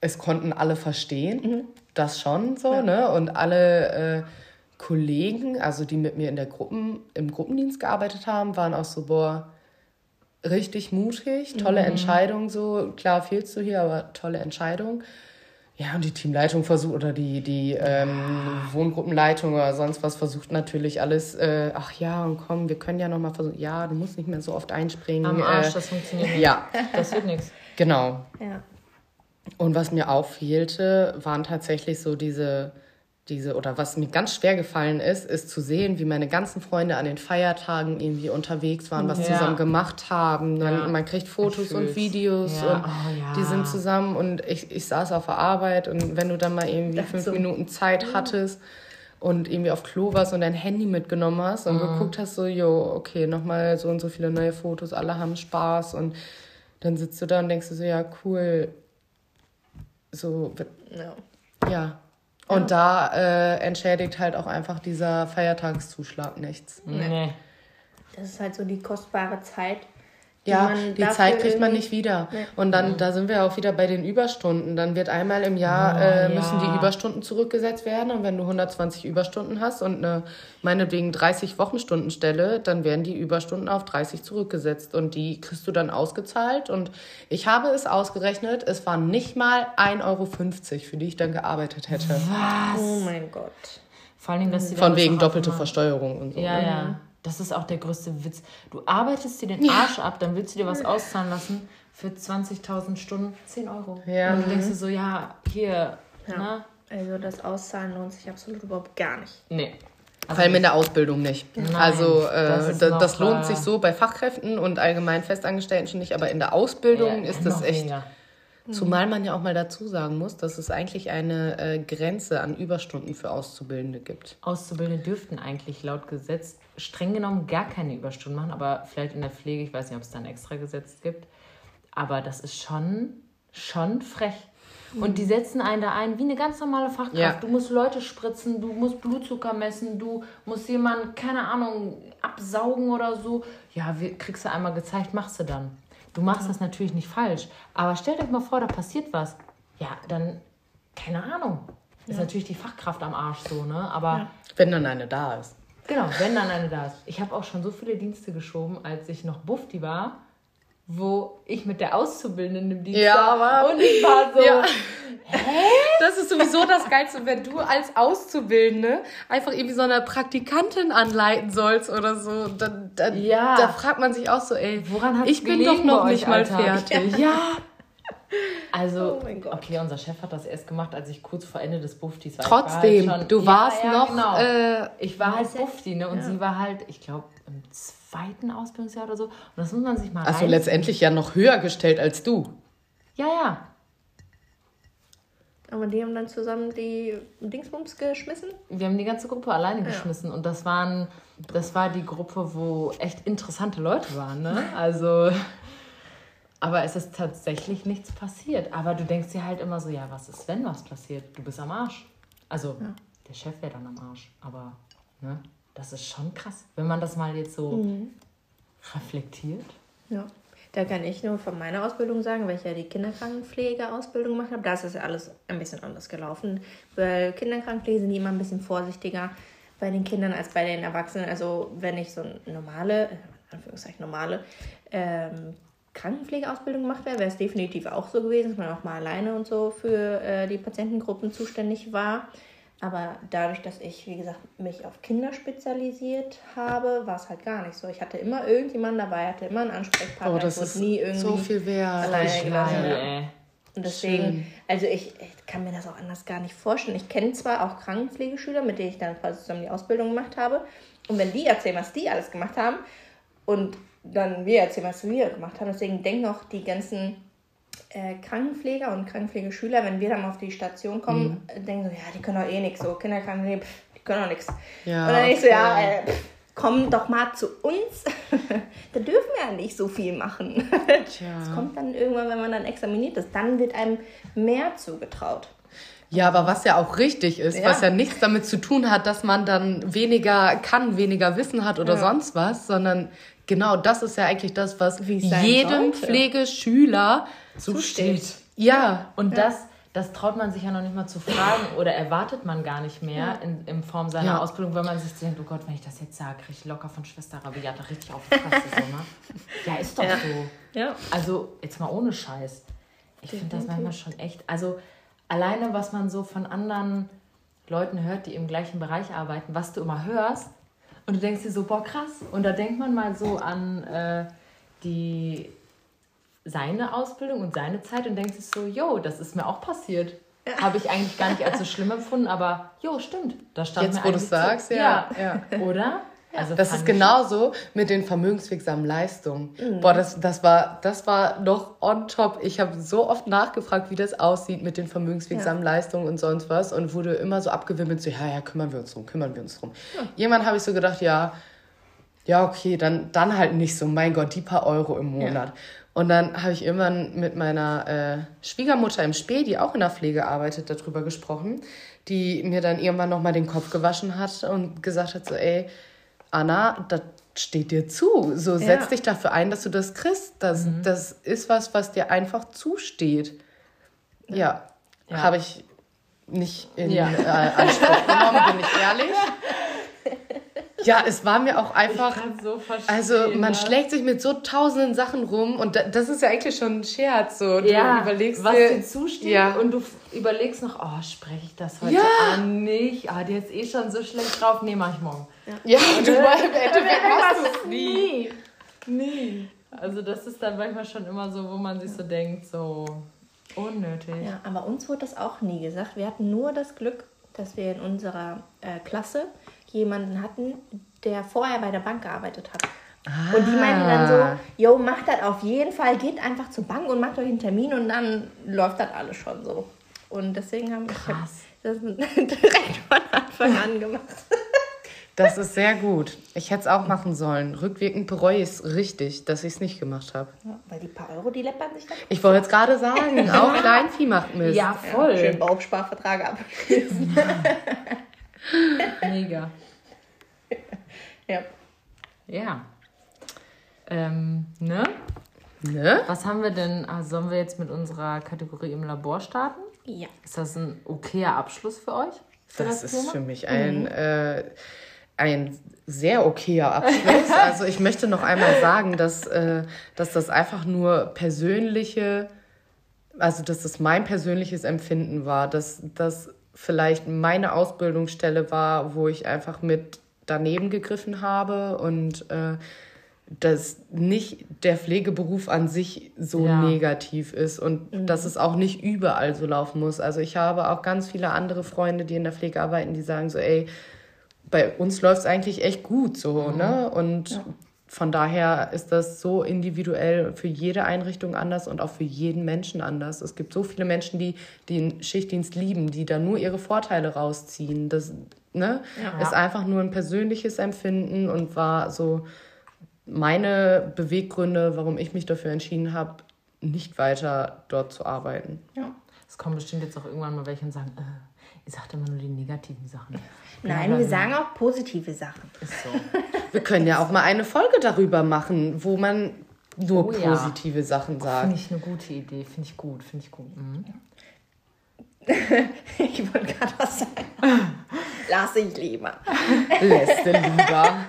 es konnten alle verstehen, das schon so, ne? Und alle äh, Kollegen, also die mit mir in der Gruppen, im Gruppendienst gearbeitet haben, waren auch so, boah, richtig mutig, tolle Entscheidung so. Klar fehlst du hier, aber tolle Entscheidung. Ja, und die Teamleitung versucht, oder die, die ähm, Wohngruppenleitung oder sonst was versucht natürlich alles, äh, ach ja, und komm, wir können ja nochmal versuchen, ja, du musst nicht mehr so oft einspringen. Am Arsch, äh, das funktioniert nicht. ja, Das wird nichts. genau. Ja. Und was mir auch fehlte, waren tatsächlich so diese, diese, oder was mir ganz schwer gefallen ist, ist zu sehen, wie meine ganzen Freunde an den Feiertagen irgendwie unterwegs waren, was Ja. zusammen gemacht haben. Man, Ja. man kriegt Fotos und. Videos Ja. und Oh, die sind zusammen und ich, ich saß auf der Arbeit und wenn du dann mal irgendwie fünf so. Minuten Zeit hattest und irgendwie auf Klo warst und dein Handy mitgenommen hast und geguckt hast, so, jo, okay, nochmal so und so viele neue Fotos, alle haben Spaß und dann sitzt du da und denkst du so, ja, cool, so, ja. ja. Und da äh, entschädigt halt auch einfach dieser Feiertagszuschlag nichts. Nee. Das ist halt so die kostbare Zeit. Ja, die Zeit kriegt man nicht wieder. Nee. Und dann, da sind wir auch wieder bei den Überstunden. Dann wird einmal im Jahr, Oh, äh, ja. müssen die Überstunden zurückgesetzt werden. Und wenn du 120 Überstunden hast und eine, meinetwegen 30 Wochenstundenstelle, dann werden die Überstunden auf 30 zurückgesetzt. Und die kriegst du dann ausgezahlt. Und ich habe es ausgerechnet, es waren nicht mal 1,50 Euro, für die ich dann gearbeitet hätte. Oh mein Gott. Vor Dingen, dass die dann Von wegen doppelte Versteuerung und so. Ja, ja. Das ist auch der größte Witz. Du arbeitest dir den Arsch ab, dann willst du dir was auszahlen lassen für 20.000 Stunden 10 Euro. Ja. Und du denkst dir so, ja, hier, Ja. ne? Also das Auszahlen lohnt sich absolut überhaupt gar nicht. Nee. Vor allem in der Ausbildung nicht. Nein, also das äh, das, noch, das lohnt äh, sich so bei Fachkräften und allgemein Festangestellten schon nicht, aber in der Ausbildung Ja, ist das echt. weniger. Zumal man ja auch mal dazu sagen muss, dass es eigentlich eine äh, Grenze an Überstunden für Auszubildende gibt. Auszubildende dürften eigentlich laut Gesetz streng genommen gar keine Überstunden machen, aber vielleicht in der Pflege, ich weiß nicht, ob es da ein extra Gesetz gibt. Aber das ist schon, schon frech. Und die setzen einen da ein wie eine ganz normale Fachkraft. Ja. Du musst Leute spritzen, du musst Blutzucker messen, du musst jemanden, keine Ahnung, absaugen oder so. Ja, wir- kriegst du einmal gezeigt, machst du dann. Du machst das natürlich nicht falsch. Aber stellt euch mal vor, da passiert was. Ja, dann, keine Ahnung. Ist natürlich die Fachkraft am Arsch so, ne? Aber Wenn dann eine da ist. Genau, wenn dann eine da ist. Ich habe auch schon so viele Dienste geschoben, als ich noch Bufti war, wo ich mit der Auszubildenden im Dienst Ja, war. Und ich war so, Ja. Das ist sowieso das Geilste, wenn du als Auszubildende einfach irgendwie so eine Praktikantin anleiten sollst oder so. Dann, dann, Ja. Da fragt man sich auch so, ey, woran hat ich bin doch noch nicht mal fertig. Ja. [laughs] Also, Oh okay, unser Chef hat das erst gemacht, als ich kurz vor Ende des Buftis war. Trotzdem, war halt du schon, warst ja, ja, noch, Genau. äh, ich war halt du? Bufti, ne? Und sie war halt, ich glaube, im zweiten Ausbildungsjahr oder so. Und das muss man sich mal Also letztendlich ja noch höher gestellt als du. Ja, ja. Aber die haben dann zusammen die Dingsbums geschmissen? Wir haben die ganze Gruppe alleine geschmissen und das waren, das war die Gruppe, wo echt interessante Leute waren, ne? Also, aber es ist tatsächlich nichts passiert. Aber du denkst dir halt immer so, ja, was ist, wenn was passiert? Du bist am Arsch. Also, der Chef wäre dann am Arsch, aber, ne? Das ist schon krass, wenn man das mal jetzt so reflektiert. Ja. Da kann ich nur von meiner Ausbildung sagen, weil ich ja die Kinderkrankenpflegeausbildung gemacht habe. Da ist es ja alles ein bisschen anders gelaufen. Bei Kinderkrankenpflege sind die immer ein bisschen vorsichtiger bei den Kindern als bei den Erwachsenen. Also wenn ich so normale, in Anführungszeichen normale, ähm, Krankenpflegeausbildung gemacht wäre, wäre es definitiv auch so gewesen, dass man auch mal alleine und so für äh, die Patientengruppen zuständig war. Aber dadurch, dass ich, wie gesagt, mich auf Kinder spezialisiert habe, war es halt gar nicht so. Ich hatte immer irgendjemanden dabei, hatte immer einen Ansprechpartner. Oh, das ich ist nie irgendwie so viel wert. Alleine gelassen. Und deswegen, Schön. also ich, ich, kann mir das auch anders gar nicht vorstellen. Ich kenne zwar auch Krankenpflegeschüler, mit denen ich dann quasi zusammen die Ausbildung gemacht habe. Und wenn die erzählen, was die alles gemacht haben, und dann wir erzählen, was wir gemacht haben, deswegen denken auch die ganzen äh, Krankenpfleger und Krankenpflegeschüler, wenn wir dann auf die Station kommen, mhm. denken so, ja, die können doch eh nichts, so Kinderkrankenpflege, die können doch nichts. Ja, und dann denke ich so, ja, äh, pff, komm doch mal zu uns. [laughs] da dürfen wir ja nicht so viel machen. Das kommt dann irgendwann, wenn man dann examiniert ist, dann wird einem mehr zugetraut. Ja, aber was ja auch richtig ist, ja. was ja nichts damit zu tun hat, dass man dann weniger kann, weniger Wissen hat oder ja. sonst was, sondern genau das ist ja eigentlich das, was jedem sollte. Pflegeschüler zusteht. Ja. Und ja. das, das traut man sich ja noch nicht mal zu fragen oder erwartet man gar nicht mehr in, in Form seiner ja. Ausbildung, wenn man sich denkt, oh Gott, wenn ich das jetzt sage, kriege ich locker von Schwester Rabiata richtig auf die Fresse. so, ne? [laughs] Ja, ist doch ja. so. Ja. Also, jetzt mal ohne Scheiß. Ich finde das manchmal schon echt, also alleine, was man so von anderen Leuten hört, die im gleichen Bereich arbeiten, was du immer hörst, und du denkst dir so, boah, krass. Und da denkt man mal so an äh, die seine Ausbildung und seine Zeit und denkt sich so, jo, das ist mir auch passiert. Ja. Habe ich eigentlich gar nicht als so schlimm empfunden, aber jo, stimmt. Da stand Jetzt, mir wo du es sagst, ja. ja. Oder? Also das ist genauso mit den vermögenswirksamen Leistungen. Mhm. Boah, das, das, war, das war noch on top. Ich habe so oft nachgefragt, wie das aussieht mit den vermögenswirksamen ja. Leistungen und sonst was und wurde immer so abgewimmelt, so, ja, ja, kümmern wir uns drum, kümmern wir uns drum. Ja. Jemand habe ich so gedacht, ja, ja, okay, dann, dann halt nicht so, mein Gott, die paar Euro im Monat. Ja. Und dann habe ich irgendwann mit meiner äh, Schwiegermutter im Spee, die auch in der Pflege arbeitet, darüber gesprochen, die mir dann irgendwann nochmal den Kopf gewaschen hat und gesagt hat, so, ey, Anna, das steht dir zu. So ja. setz dich dafür ein, dass du das kriegst. Das, mhm. das ist was, was dir einfach zusteht. Ja, ja. habe ich nicht in ja. äh, Anspruch genommen, bin ich ehrlich. [laughs] Ja, es war mir auch einfach. So also man das. schlägt sich mit so tausenden Sachen rum und das ist ja eigentlich schon ein Scherz. So. Du ja, überlegst was dir, dir zusteht ja. und du überlegst noch, oh, spreche ich das heute ja. an? Nicht. Ah, die ist eh schon so schlecht drauf. Nee, mach ich morgen. Ja, ja du im Endeffekt machst du es nie. Nie. Also das ist dann manchmal schon immer so, wo man sich so denkt, so unnötig. Ja, aber uns wurde das auch nie gesagt. Wir hatten nur das Glück, dass wir in unserer äh, Klasse jemanden hatten, der vorher bei der Bank gearbeitet hat. Ah. Und die meinten dann so, yo, macht das auf jeden Fall, geht einfach zur Bank und macht euch einen Termin und dann läuft das alles schon so. Und deswegen haben wir das [laughs] direkt von Anfang an gemacht. Das ist sehr gut. Ich hätte es auch machen sollen. Rückwirkend bereue ich es richtig, dass ich es nicht gemacht habe. Ja, weil die paar Euro, die läppern sich dann. Ich wollte jetzt gerade sagen, auch [laughs] Kleinvieh macht Mist. Ja, voll. Ja, schön Bausparvertrag abschließen. [laughs] Mega. Ja. Ja. Ähm, ne? Ne? Was haben wir denn? Also sollen wir jetzt mit unserer Kategorie im Labor starten? Ja. Ist das ein okayer Abschluss für euch? Für das, das, ist Thema? für mich ein, mhm. äh, ein sehr okayer Abschluss. [laughs] also ich möchte noch einmal sagen, dass, äh, dass das einfach nur persönliche, also dass das mein persönliches Empfinden war, dass das vielleicht meine Ausbildungsstelle war, wo ich einfach mit daneben gegriffen habe und äh, dass nicht der Pflegeberuf an sich so ja. negativ ist und mhm. dass es auch nicht überall so laufen muss. Also ich habe auch ganz viele andere Freunde, die in der Pflege arbeiten, die sagen so, ey, bei uns läuft es eigentlich echt gut so, mhm. ne? Und ja. Von daher ist das so individuell für jede Einrichtung anders und auch für jeden Menschen anders. Es gibt so viele Menschen, die den Schichtdienst lieben, die da nur ihre Vorteile rausziehen. Das ne? Ja. ist einfach nur ein persönliches Empfinden und war so meine Beweggründe, warum ich mich dafür entschieden habe, nicht weiter dort zu arbeiten. Ja. Es kommen bestimmt jetzt auch irgendwann mal welche und sagen, äh, ihr sagt immer nur die negativen Sachen. Nein, wir sagen auch positive Sachen. Ist so. wir können ja auch mal eine Folge darüber machen, wo man nur oh, positive ja. Sachen sagt. Finde ich eine gute Idee, finde ich gut, finde ich gut. Mhm. [laughs] ich wollte gerade was sagen. [laughs] Lass ich lieber. Lässt lieber.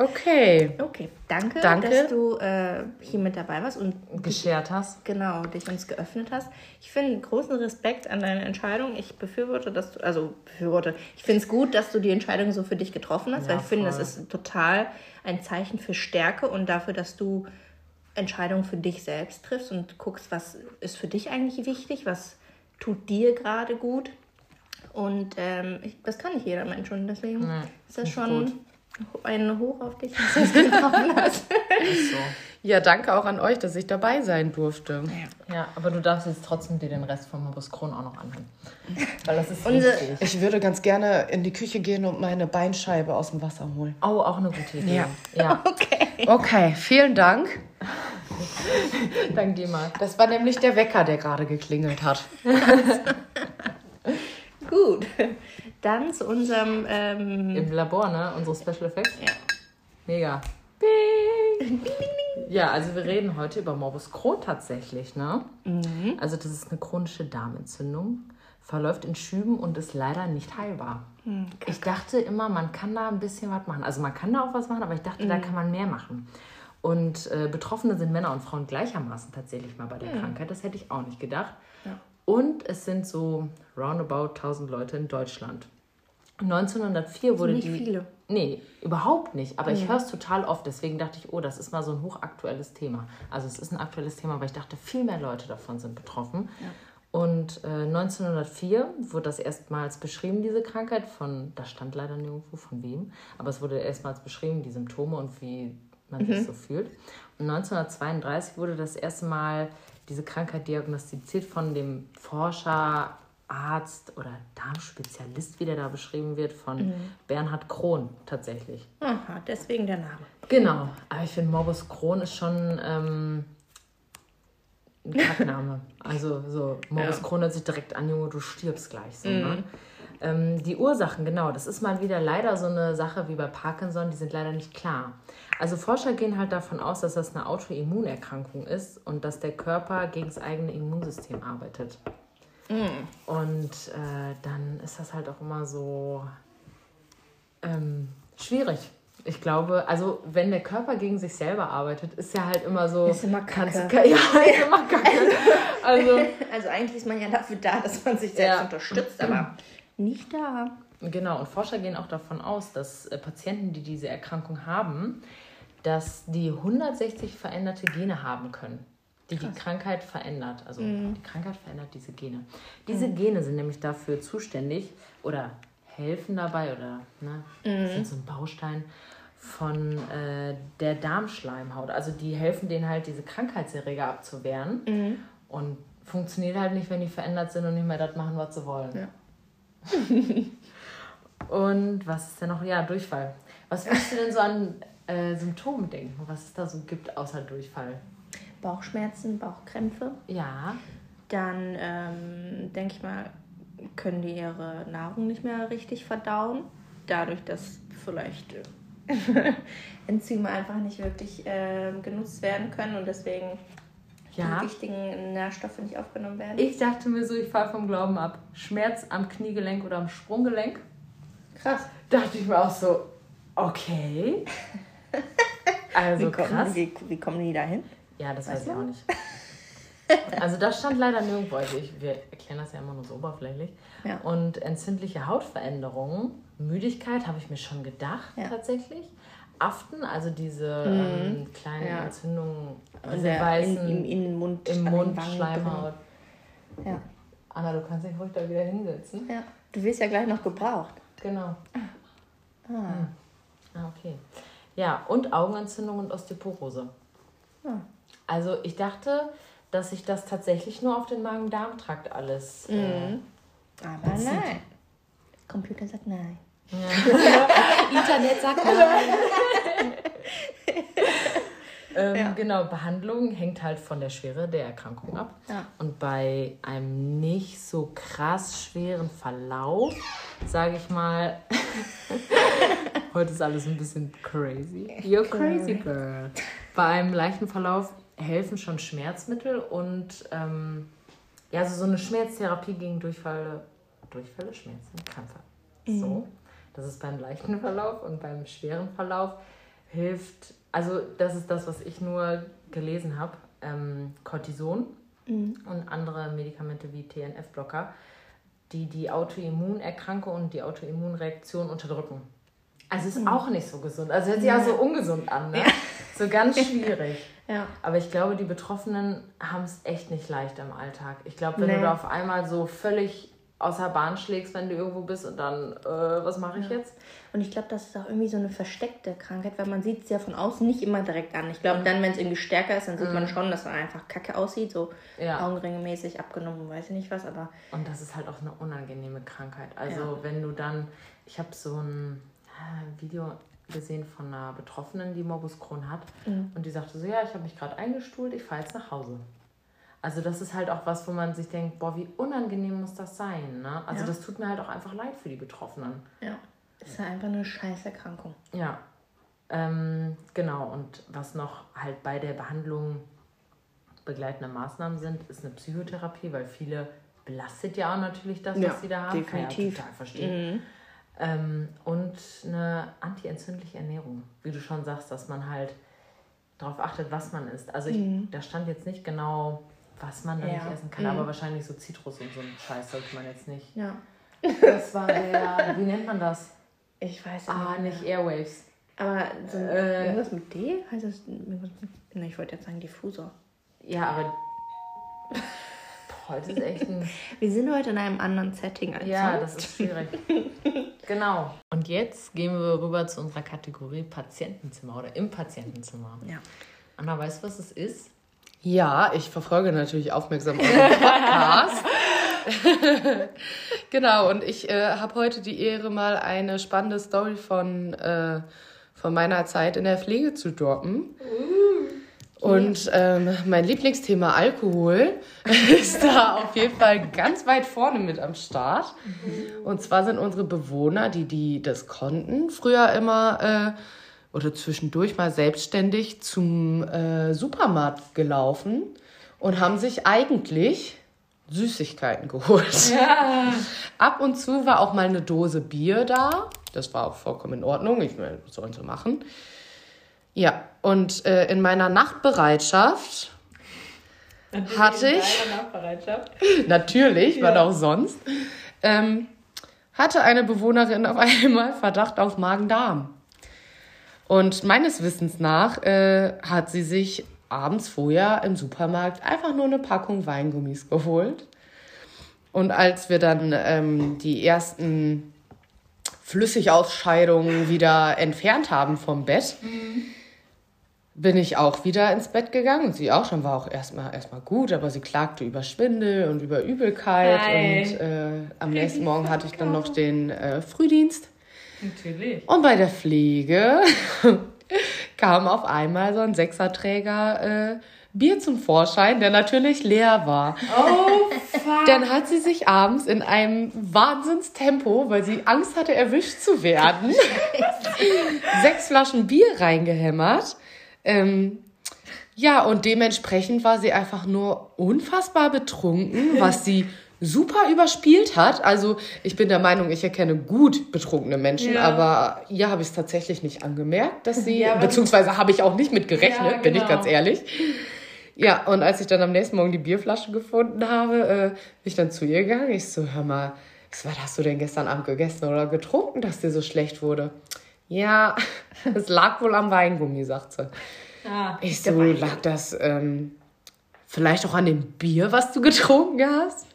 Okay. Okay, danke, Danke. dass du äh, hier mit dabei warst und Geschert hast. genau dich uns geöffnet hast. Ich finde großen Respekt an deine Entscheidung. Ich befürworte, dass du, also befürworte, ich finde es gut, dass du die Entscheidung so für dich getroffen hast, Ja, weil ich finde, das ist total ein Zeichen für Stärke und dafür, dass du Entscheidungen für dich selbst triffst und guckst, was ist für dich eigentlich wichtig, was tut dir gerade gut. Und ähm, das kann nicht jeder Mensch und deswegen Nee, ist das schon gut. Ein Hoch auf dich, dass du es getroffen [laughs] hast. So. Ja, danke auch an euch, dass ich dabei sein durfte. Ja, aber du darfst jetzt trotzdem dir den Rest von Morbus Crohn auch noch anhören. Weil das ist Unsere- wichtig. Ich würde ganz gerne in die Küche gehen und meine Beinscheibe aus dem Wasser holen. Oh, auch eine gute Idee. Ja. ja. [laughs] Okay. Okay, vielen Dank. [laughs] Dank dir mal. Das war nämlich der Wecker, der gerade geklingelt hat. Gut. Dann zu unserem ähm, Im Labor, ne? Unsere Special Effects. Ja. Mega. Ja, also wir reden heute über Morbus Crohn tatsächlich, ne? Also das ist eine chronische Darmentzündung, verläuft in Schüben und ist leider nicht heilbar. ich dachte immer, man kann da ein bisschen was machen. Also man kann da auch was machen, aber ich dachte, da kann man mehr machen. Und äh, Betroffene sind Männer und Frauen gleichermaßen tatsächlich mal bei der Krankheit. Das hätte ich auch nicht gedacht. Und es sind so roundabout 1000 Leute in Deutschland. 1904 wurde nicht die. viele. Nee, überhaupt nicht. Aber ich höre es total oft. Deswegen dachte ich, oh, das ist mal so ein hochaktuelles Thema. Also es ist ein aktuelles Thema, aber ich dachte, viel mehr Leute davon sind betroffen. Und äh, 1904 wurde das erstmals beschrieben, diese Krankheit, von, da stand leider nirgendwo von wem, aber es wurde erstmals beschrieben, die Symptome und wie man sich so fühlt. Und 1932 wurde das erste Mal diese Krankheit diagnostiziert von dem Forscher, Arzt oder Darmspezialist, wie der da beschrieben wird, von Bernhard Krohn tatsächlich. Aha, deswegen der Name. Genau, aber ich finde Morbus Crohn ist schon ähm, ein [laughs] Kackname. also so, Morbus Ja. Crohn hört sich direkt an, Junge, du stirbst gleich so, ne? Ähm, die Ursachen, genau, das ist mal wieder leider so eine Sache wie bei Parkinson, die sind leider nicht klar. Also Forscher gehen halt davon aus, dass das eine Autoimmunerkrankung ist und dass der Körper gegen das eigene Immunsystem arbeitet. Und äh, dann ist das halt auch immer so ähm, schwierig. Ich glaube, also wenn der Körper gegen sich selber arbeitet, ist ja halt immer so. Ist immer kannst- Kacke. [laughs] Ja, ist immer kacke. [laughs] Also, Also eigentlich ist man ja dafür da, dass man sich selbst Ja. unterstützt, aber [clears throat] nicht da. genau, und Forscher gehen auch davon aus, dass äh, Patienten, die diese Erkrankung haben, dass die 160 veränderte Gene haben können, die die Krankheit verändert. Also die Krankheit verändert diese Gene. Diese Gene sind nämlich dafür zuständig oder helfen dabei oder ne, sind so ein Baustein von äh, der Darmschleimhaut. Also die helfen denen halt, diese Krankheitserreger abzuwehren. Und funktioniert halt nicht, wenn die verändert sind und nicht mehr das machen, was sie wollen. Ja. [laughs] und was ist denn noch? Ja, Durchfall. Was würdest du denn so an äh, Symptomen denken, was es da so gibt außer Durchfall? Bauchschmerzen, Bauchkrämpfe. Ja, Dann ähm, denke ich mal, können die ihre Nahrung nicht mehr richtig verdauen. Dadurch, dass vielleicht äh, [laughs] Enzyme einfach nicht wirklich äh, genutzt werden können und deswegen ja. die wichtigen Nährstoffe nicht aufgenommen werden. Ich dachte mir so, ich falle vom Glauben ab. Schmerz am Kniegelenk oder am Sprunggelenk. Krass. Dachte ich mir auch so, okay. [laughs] Also wie, kommen, krass. wie, wie kommen die da hin? Ja, das weiß ich auch nicht. Also das stand leider nirgendwo. Also ich, wir erklären das ja immer nur so oberflächlich. Ja. Und entzündliche Hautveränderungen, Müdigkeit habe ich mir schon gedacht Ja. tatsächlich. Aften, also diese ähm, kleinen Ja. Entzündungen, Und diese der, weißen im, in im an den Mund, Wangen Schleimhaut. drin. Ja. Anna, du kannst dich ruhig da wieder hinsetzen. ja. Du wirst ja gleich noch gebraucht. Genau. Ah. Ah, okay. Ja, und Augenentzündung und Osteoporose. Ah. Also ich dachte, dass sich das tatsächlich nur auf den Magen-Darm-Trakt alles. Mhm. Äh, Aber nein. Computer sagt nein. [laughs] Internet sagt nein. [laughs] ähm, Genau, Behandlung hängt halt von der Schwere der Erkrankung ab. Ja. Und bei einem nicht so krass schweren Verlauf, sage ich mal, [laughs] heute ist alles ein bisschen crazy. You're crazy girl. Bei einem leichten Verlauf helfen schon Schmerzmittel und ähm, ja, also so eine Schmerztherapie gegen Durchfall, Durchfälle, Schmerzen, Krampfe. So. Das ist beim leichten Verlauf und beim schweren Verlauf hilft, also das ist das, was ich nur gelesen habe, ähm, Cortison Mhm. und andere Medikamente wie TNF-Blocker, die die Autoimmunerkrankung und die Autoimmunreaktion unterdrücken. Also ist auch nicht so gesund. Also hört sich auch so ungesund an, ne? So ganz [laughs] schwierig. Ja. Aber ich glaube, die Betroffenen haben es echt nicht leicht im Alltag. Ich glaube, wenn Nee. du da auf einmal so völlig außer Bahn schlägst, wenn du irgendwo bist und dann, äh, was mache ich jetzt? Und ich glaube, das ist auch irgendwie so eine versteckte Krankheit, weil man sieht es ja von außen nicht immer direkt an. Ich glaube, dann, wenn es irgendwie stärker ist, dann sieht man schon, dass er einfach kacke aussieht, so Ja. Augenringe-mäßig abgenommen, weiß ich nicht was, aber Und das ist halt auch eine unangenehme Krankheit. Also wenn du dann, ich habe so ein äh, Video gesehen von einer Betroffenen, die Morbus Crohn hat. Und die sagte so, ja, ich habe mich gerade eingestuhlt, ich fahre jetzt nach Hause. Also das ist halt auch was, wo man sich denkt, boah, wie unangenehm muss das sein. Ne? Also Ja. das tut mir halt auch einfach leid für die Betroffenen. ja, ist ja einfach eine scheiß Erkrankung. Ja, ähm, genau. Und was noch halt bei der Behandlung begleitende Maßnahmen sind, ist eine Psychotherapie, weil viele belastet ja auch natürlich das, was Ja, sie da haben. Kann definitiv. ich ja total verstehen. Ähm, und eine antientzündliche Ernährung, wie du schon sagst, dass man halt darauf achtet, was man isst. Also ich, da stand jetzt nicht genau, was man da Ja. nicht essen kann, aber wahrscheinlich so Zitrus und so einen Scheiß sollte man jetzt nicht. Ja, Das war der, wie nennt man das? ich weiß Ah, nicht Airwaves. Aber so ein, Äh. irgendwas mit D? Heißt das ne, ich wollte jetzt sagen Diffusor. Ja, aber heute ist echt ein. [laughs] Wir sind heute in einem anderen Setting als Ja, sonst. das ist schwierig. genau. Und jetzt gehen wir rüber zu unserer Kategorie Patientenzimmer oder im Patientenzimmer. Ja. Anna, weißt du, was es ist? Ja, ich verfolge natürlich aufmerksam euren Podcast. [laughs] genau, und ich äh, habe heute die Ehre, mal eine spannende Story von, äh, von meiner Zeit in der Pflege zu droppen. Und ähm, mein Lieblingsthema Alkohol [laughs] ist da auf jeden Fall ganz weit vorne mit am Start. Und zwar sind unsere Bewohner, die, die das konnten, früher immer äh, oder zwischendurch mal selbstständig zum äh, Supermarkt gelaufen und haben sich eigentlich Süßigkeiten geholt. [laughs] Ab und zu war auch mal eine Dose Bier da. Das war auch vollkommen in Ordnung. Ich meine, was sollen sie machen? Ja, und äh, in meiner Nachtbereitschaft hatte ich, Nachbereitschaft. [laughs] natürlich, wann auch sonst, ähm, hatte eine Bewohnerin auf einmal Verdacht auf Magen-Darm. Und meines Wissens nach äh, hat sie sich abends vorher im Supermarkt einfach nur eine Packung Weingummis geholt. Und als wir dann ähm, die ersten Flüssigausscheidungen wieder entfernt haben vom Bett, bin ich auch wieder ins Bett gegangen. Und sie auch schon war auch erstmal erstmal gut, aber sie klagte über Schwindel und über Übelkeit. Nein. und äh, am nächsten Morgen hatte ich dann noch den äh, Frühdienst Natürlich. und bei der Pflege [laughs] kam auf einmal so ein Sechserträger äh, Bier zum Vorschein, der natürlich leer war. Oh, [laughs] fuck. Dann hat sie sich abends in einem Wahnsinnstempo, weil sie Angst hatte, erwischt zu werden, [laughs] sechs Flaschen Bier reingehämmert. Ähm, ja, und dementsprechend war sie einfach nur unfassbar betrunken, was sie super überspielt hat. Also ich bin der Meinung, ich erkenne gut betrunkene Menschen, Ja. aber ihr habe ich es tatsächlich nicht angemerkt, dass sie, Ja, beziehungsweise habe ich auch nicht mit gerechnet, Ja, bin ich genau. ganz ehrlich. Ja, und als ich dann am nächsten Morgen die Bierflasche gefunden habe, äh, bin ich dann zu ihr gegangen. Ich so, hör mal, was hast du denn gestern Abend gegessen oder getrunken, dass dir so schlecht wurde? Ja, [laughs] es lag wohl am Weingummi, sagt sie. Ah, Ich so, lag das ähm, vielleicht auch an dem Bier, was du getrunken hast?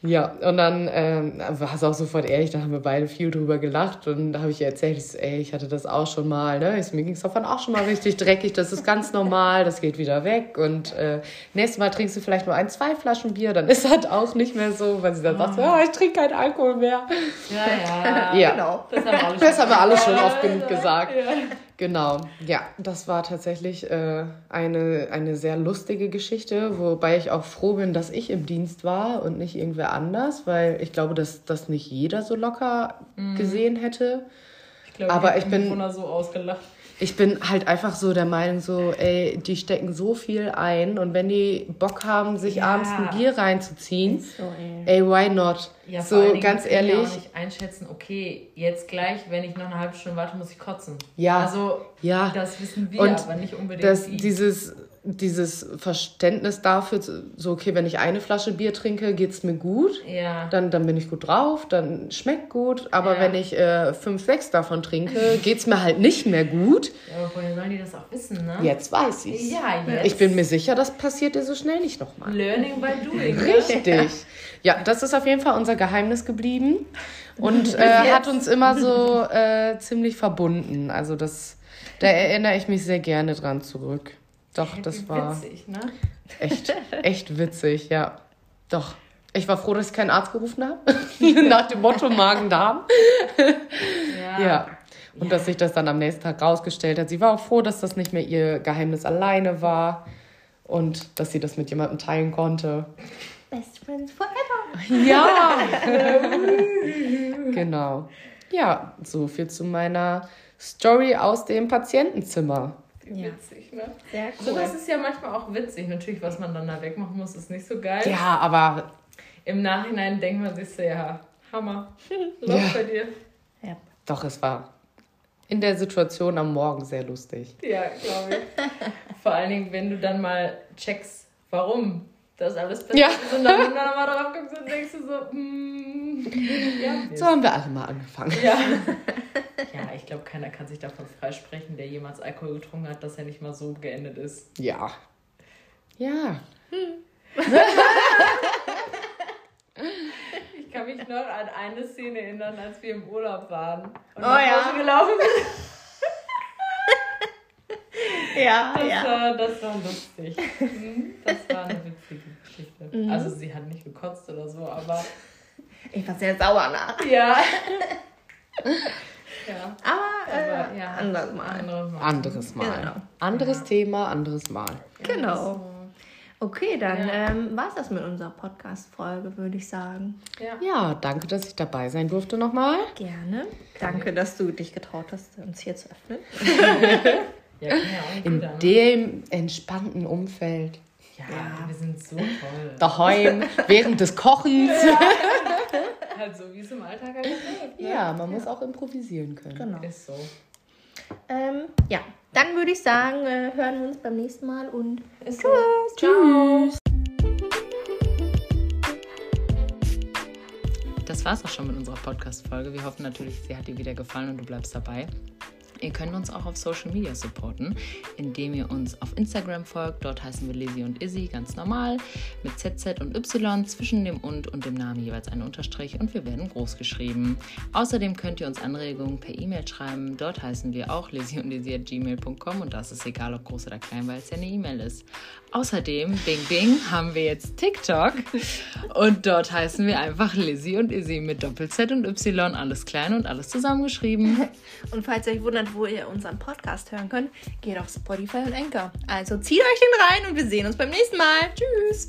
Ja, und dann ähm, war es auch sofort ehrlich, da haben wir beide viel drüber gelacht und da habe ich ihr erzählt, ich so, ey, ich hatte das auch schon mal, ne? Ich mir ging es davon auch schon mal richtig dreckig, das ist ganz normal, das geht wieder weg und äh, nächstes Mal trinkst du vielleicht nur ein, zwei Flaschen Bier, dann ist das auch nicht mehr so, weil sie dann sagt, so, oh, ich trinke keinen Alkohol mehr. ja, ja. Ja, Genau. Das haben wir alle schon Ja, oft genug ja, gesagt. ja. Genau, ja, das war tatsächlich äh, eine, eine sehr lustige Geschichte, wobei ich auch froh bin, dass ich im Dienst war und nicht irgendwer anders, weil ich glaube, dass das nicht jeder so locker gesehen hätte. Ich glaube, Aber ich bin- so ausgelacht. Ich bin halt einfach so der Meinung, so, ey, die stecken so viel ein und wenn die Bock haben, sich Ja. abends ein Bier reinzuziehen, So, ey. ey, why not? Ja, so, ganz können wir ehrlich, auch nicht einschätzen, okay, jetzt gleich, wenn ich noch eine halbe Stunde warte, muss ich kotzen. Ja. Also, Ja. das wissen wir, Und aber nicht unbedingt die. dieses, dieses Verständnis dafür, so, okay, wenn ich eine Flasche Bier trinke, geht's mir gut. ja. Dann, dann bin ich gut drauf, dann schmeckt gut. Aber Ja. wenn ich äh, fünf, sechs davon trinke, [laughs] geht's mir halt nicht mehr gut. ja, aber woher sollen die das auch wissen, ne? Jetzt weiß ich's. Ja, jetzt. Ich bin mir sicher, das passiert dir so schnell nicht nochmal. Learning by doing. ne? Richtig. Ja, das ist auf jeden Fall unser Geheimnis geblieben und äh, hat uns immer so äh, ziemlich verbunden. Also das, da erinnere ich mich sehr gerne dran zurück. Doch, das war Witzig, ne? echt, [laughs] echt witzig, ja. Doch. Ich war froh, dass ich keinen Arzt gerufen habe. [laughs] Nach dem Motto Magen-Darm. Ja. Ja. Und dass sich das dann am nächsten Tag rausgestellt hat. Sie war auch froh, dass das nicht mehr ihr Geheimnis alleine war und dass sie das mit jemandem teilen konnte. Best friends forever. Ja. [laughs] genau. Ja, so viel zu meiner Story aus dem Patientenzimmer. Wie Witzig, ne? Sehr So, cool. das ist ja manchmal auch witzig. Natürlich, was man dann da wegmachen muss, ist nicht so geil. Ja, aber Im Nachhinein denkt man sich so, ja, Hammer. [laughs] Läuft Ja. bei dir. ja. doch, es war in der Situation am Morgen sehr lustig. Ja, glaube ich. [laughs] Vor allen Dingen, wenn du dann mal checkst, warum das alles passiert Ja. ist und dann nochmal drauf guckst und denkst du so, mm, ja, So haben wir alle mal angefangen. ja. [laughs] Ja, ich glaube, keiner kann sich davon freisprechen, der jemals Alkohol getrunken hat, dass er nicht mal so geendet ist. Ja. Ja. Ich kann mich noch an eine Szene erinnern, als wir im Urlaub waren und Oh nach ja. Hause gelaufen sind. [laughs] Ja, Das, ja. war, das war lustig. Mhm, Das war eine witzige Geschichte. Mhm. Also sie hat nicht gekotzt oder so, aber Ich war sehr sauer nach. ja. [laughs] ja. Aber, äh, Aber ja, anders mal. Andere Mal. Anderes Mal. Genau. Anderes Thema, anderes Mal. Genau. Okay, dann Ja. ähm, war es das mit unserer Podcast-Folge, würde ich sagen. Ja. Ja, danke, dass ich dabei sein durfte nochmal. Gerne. Danke, dass du dich getraut hast, uns hier zu öffnen. [laughs] Ja, ja nicht In wieder, ne? dem entspannten Umfeld. ja, wir sind so toll. Daheim, während des Kochens. Halt so, wie es im Alltag halt läuft. Ne? Ja, man muss auch improvisieren können. Genau. Ist so. Ähm, ja, dann würde ich sagen, äh, hören wir uns beim nächsten Mal und Ist so. Tschüss. Das war's auch schon mit unserer Podcast-Folge. Wir hoffen natürlich, sie hat dir wieder gefallen und du bleibst dabei. Ihr könnt uns auch auf Social Media supporten, indem ihr uns auf Instagram folgt. Dort heißen wir Lizzie und Izzy ganz normal mit ZZ und Y zwischen dem und und dem Namen jeweils ein Unterstrich und wir werden groß geschrieben. Außerdem könnt ihr uns Anregungen per E-Mail schreiben. Dort heißen wir auch Lizzie und Izzy at gmail.com und das ist egal, ob groß oder klein, weil es ja eine E-Mail ist. Außerdem, Bing Bing, haben wir jetzt TikTok und dort heißen wir einfach Lizzie und Izzy mit Doppel-Z und Y, alles klein und alles zusammengeschrieben. [laughs] Und falls ihr euch wundert, wo ihr unseren Podcast hören könnt, geht auf Spotify und Anchor. Also zieht euch den rein und wir sehen uns beim nächsten Mal. Tschüss.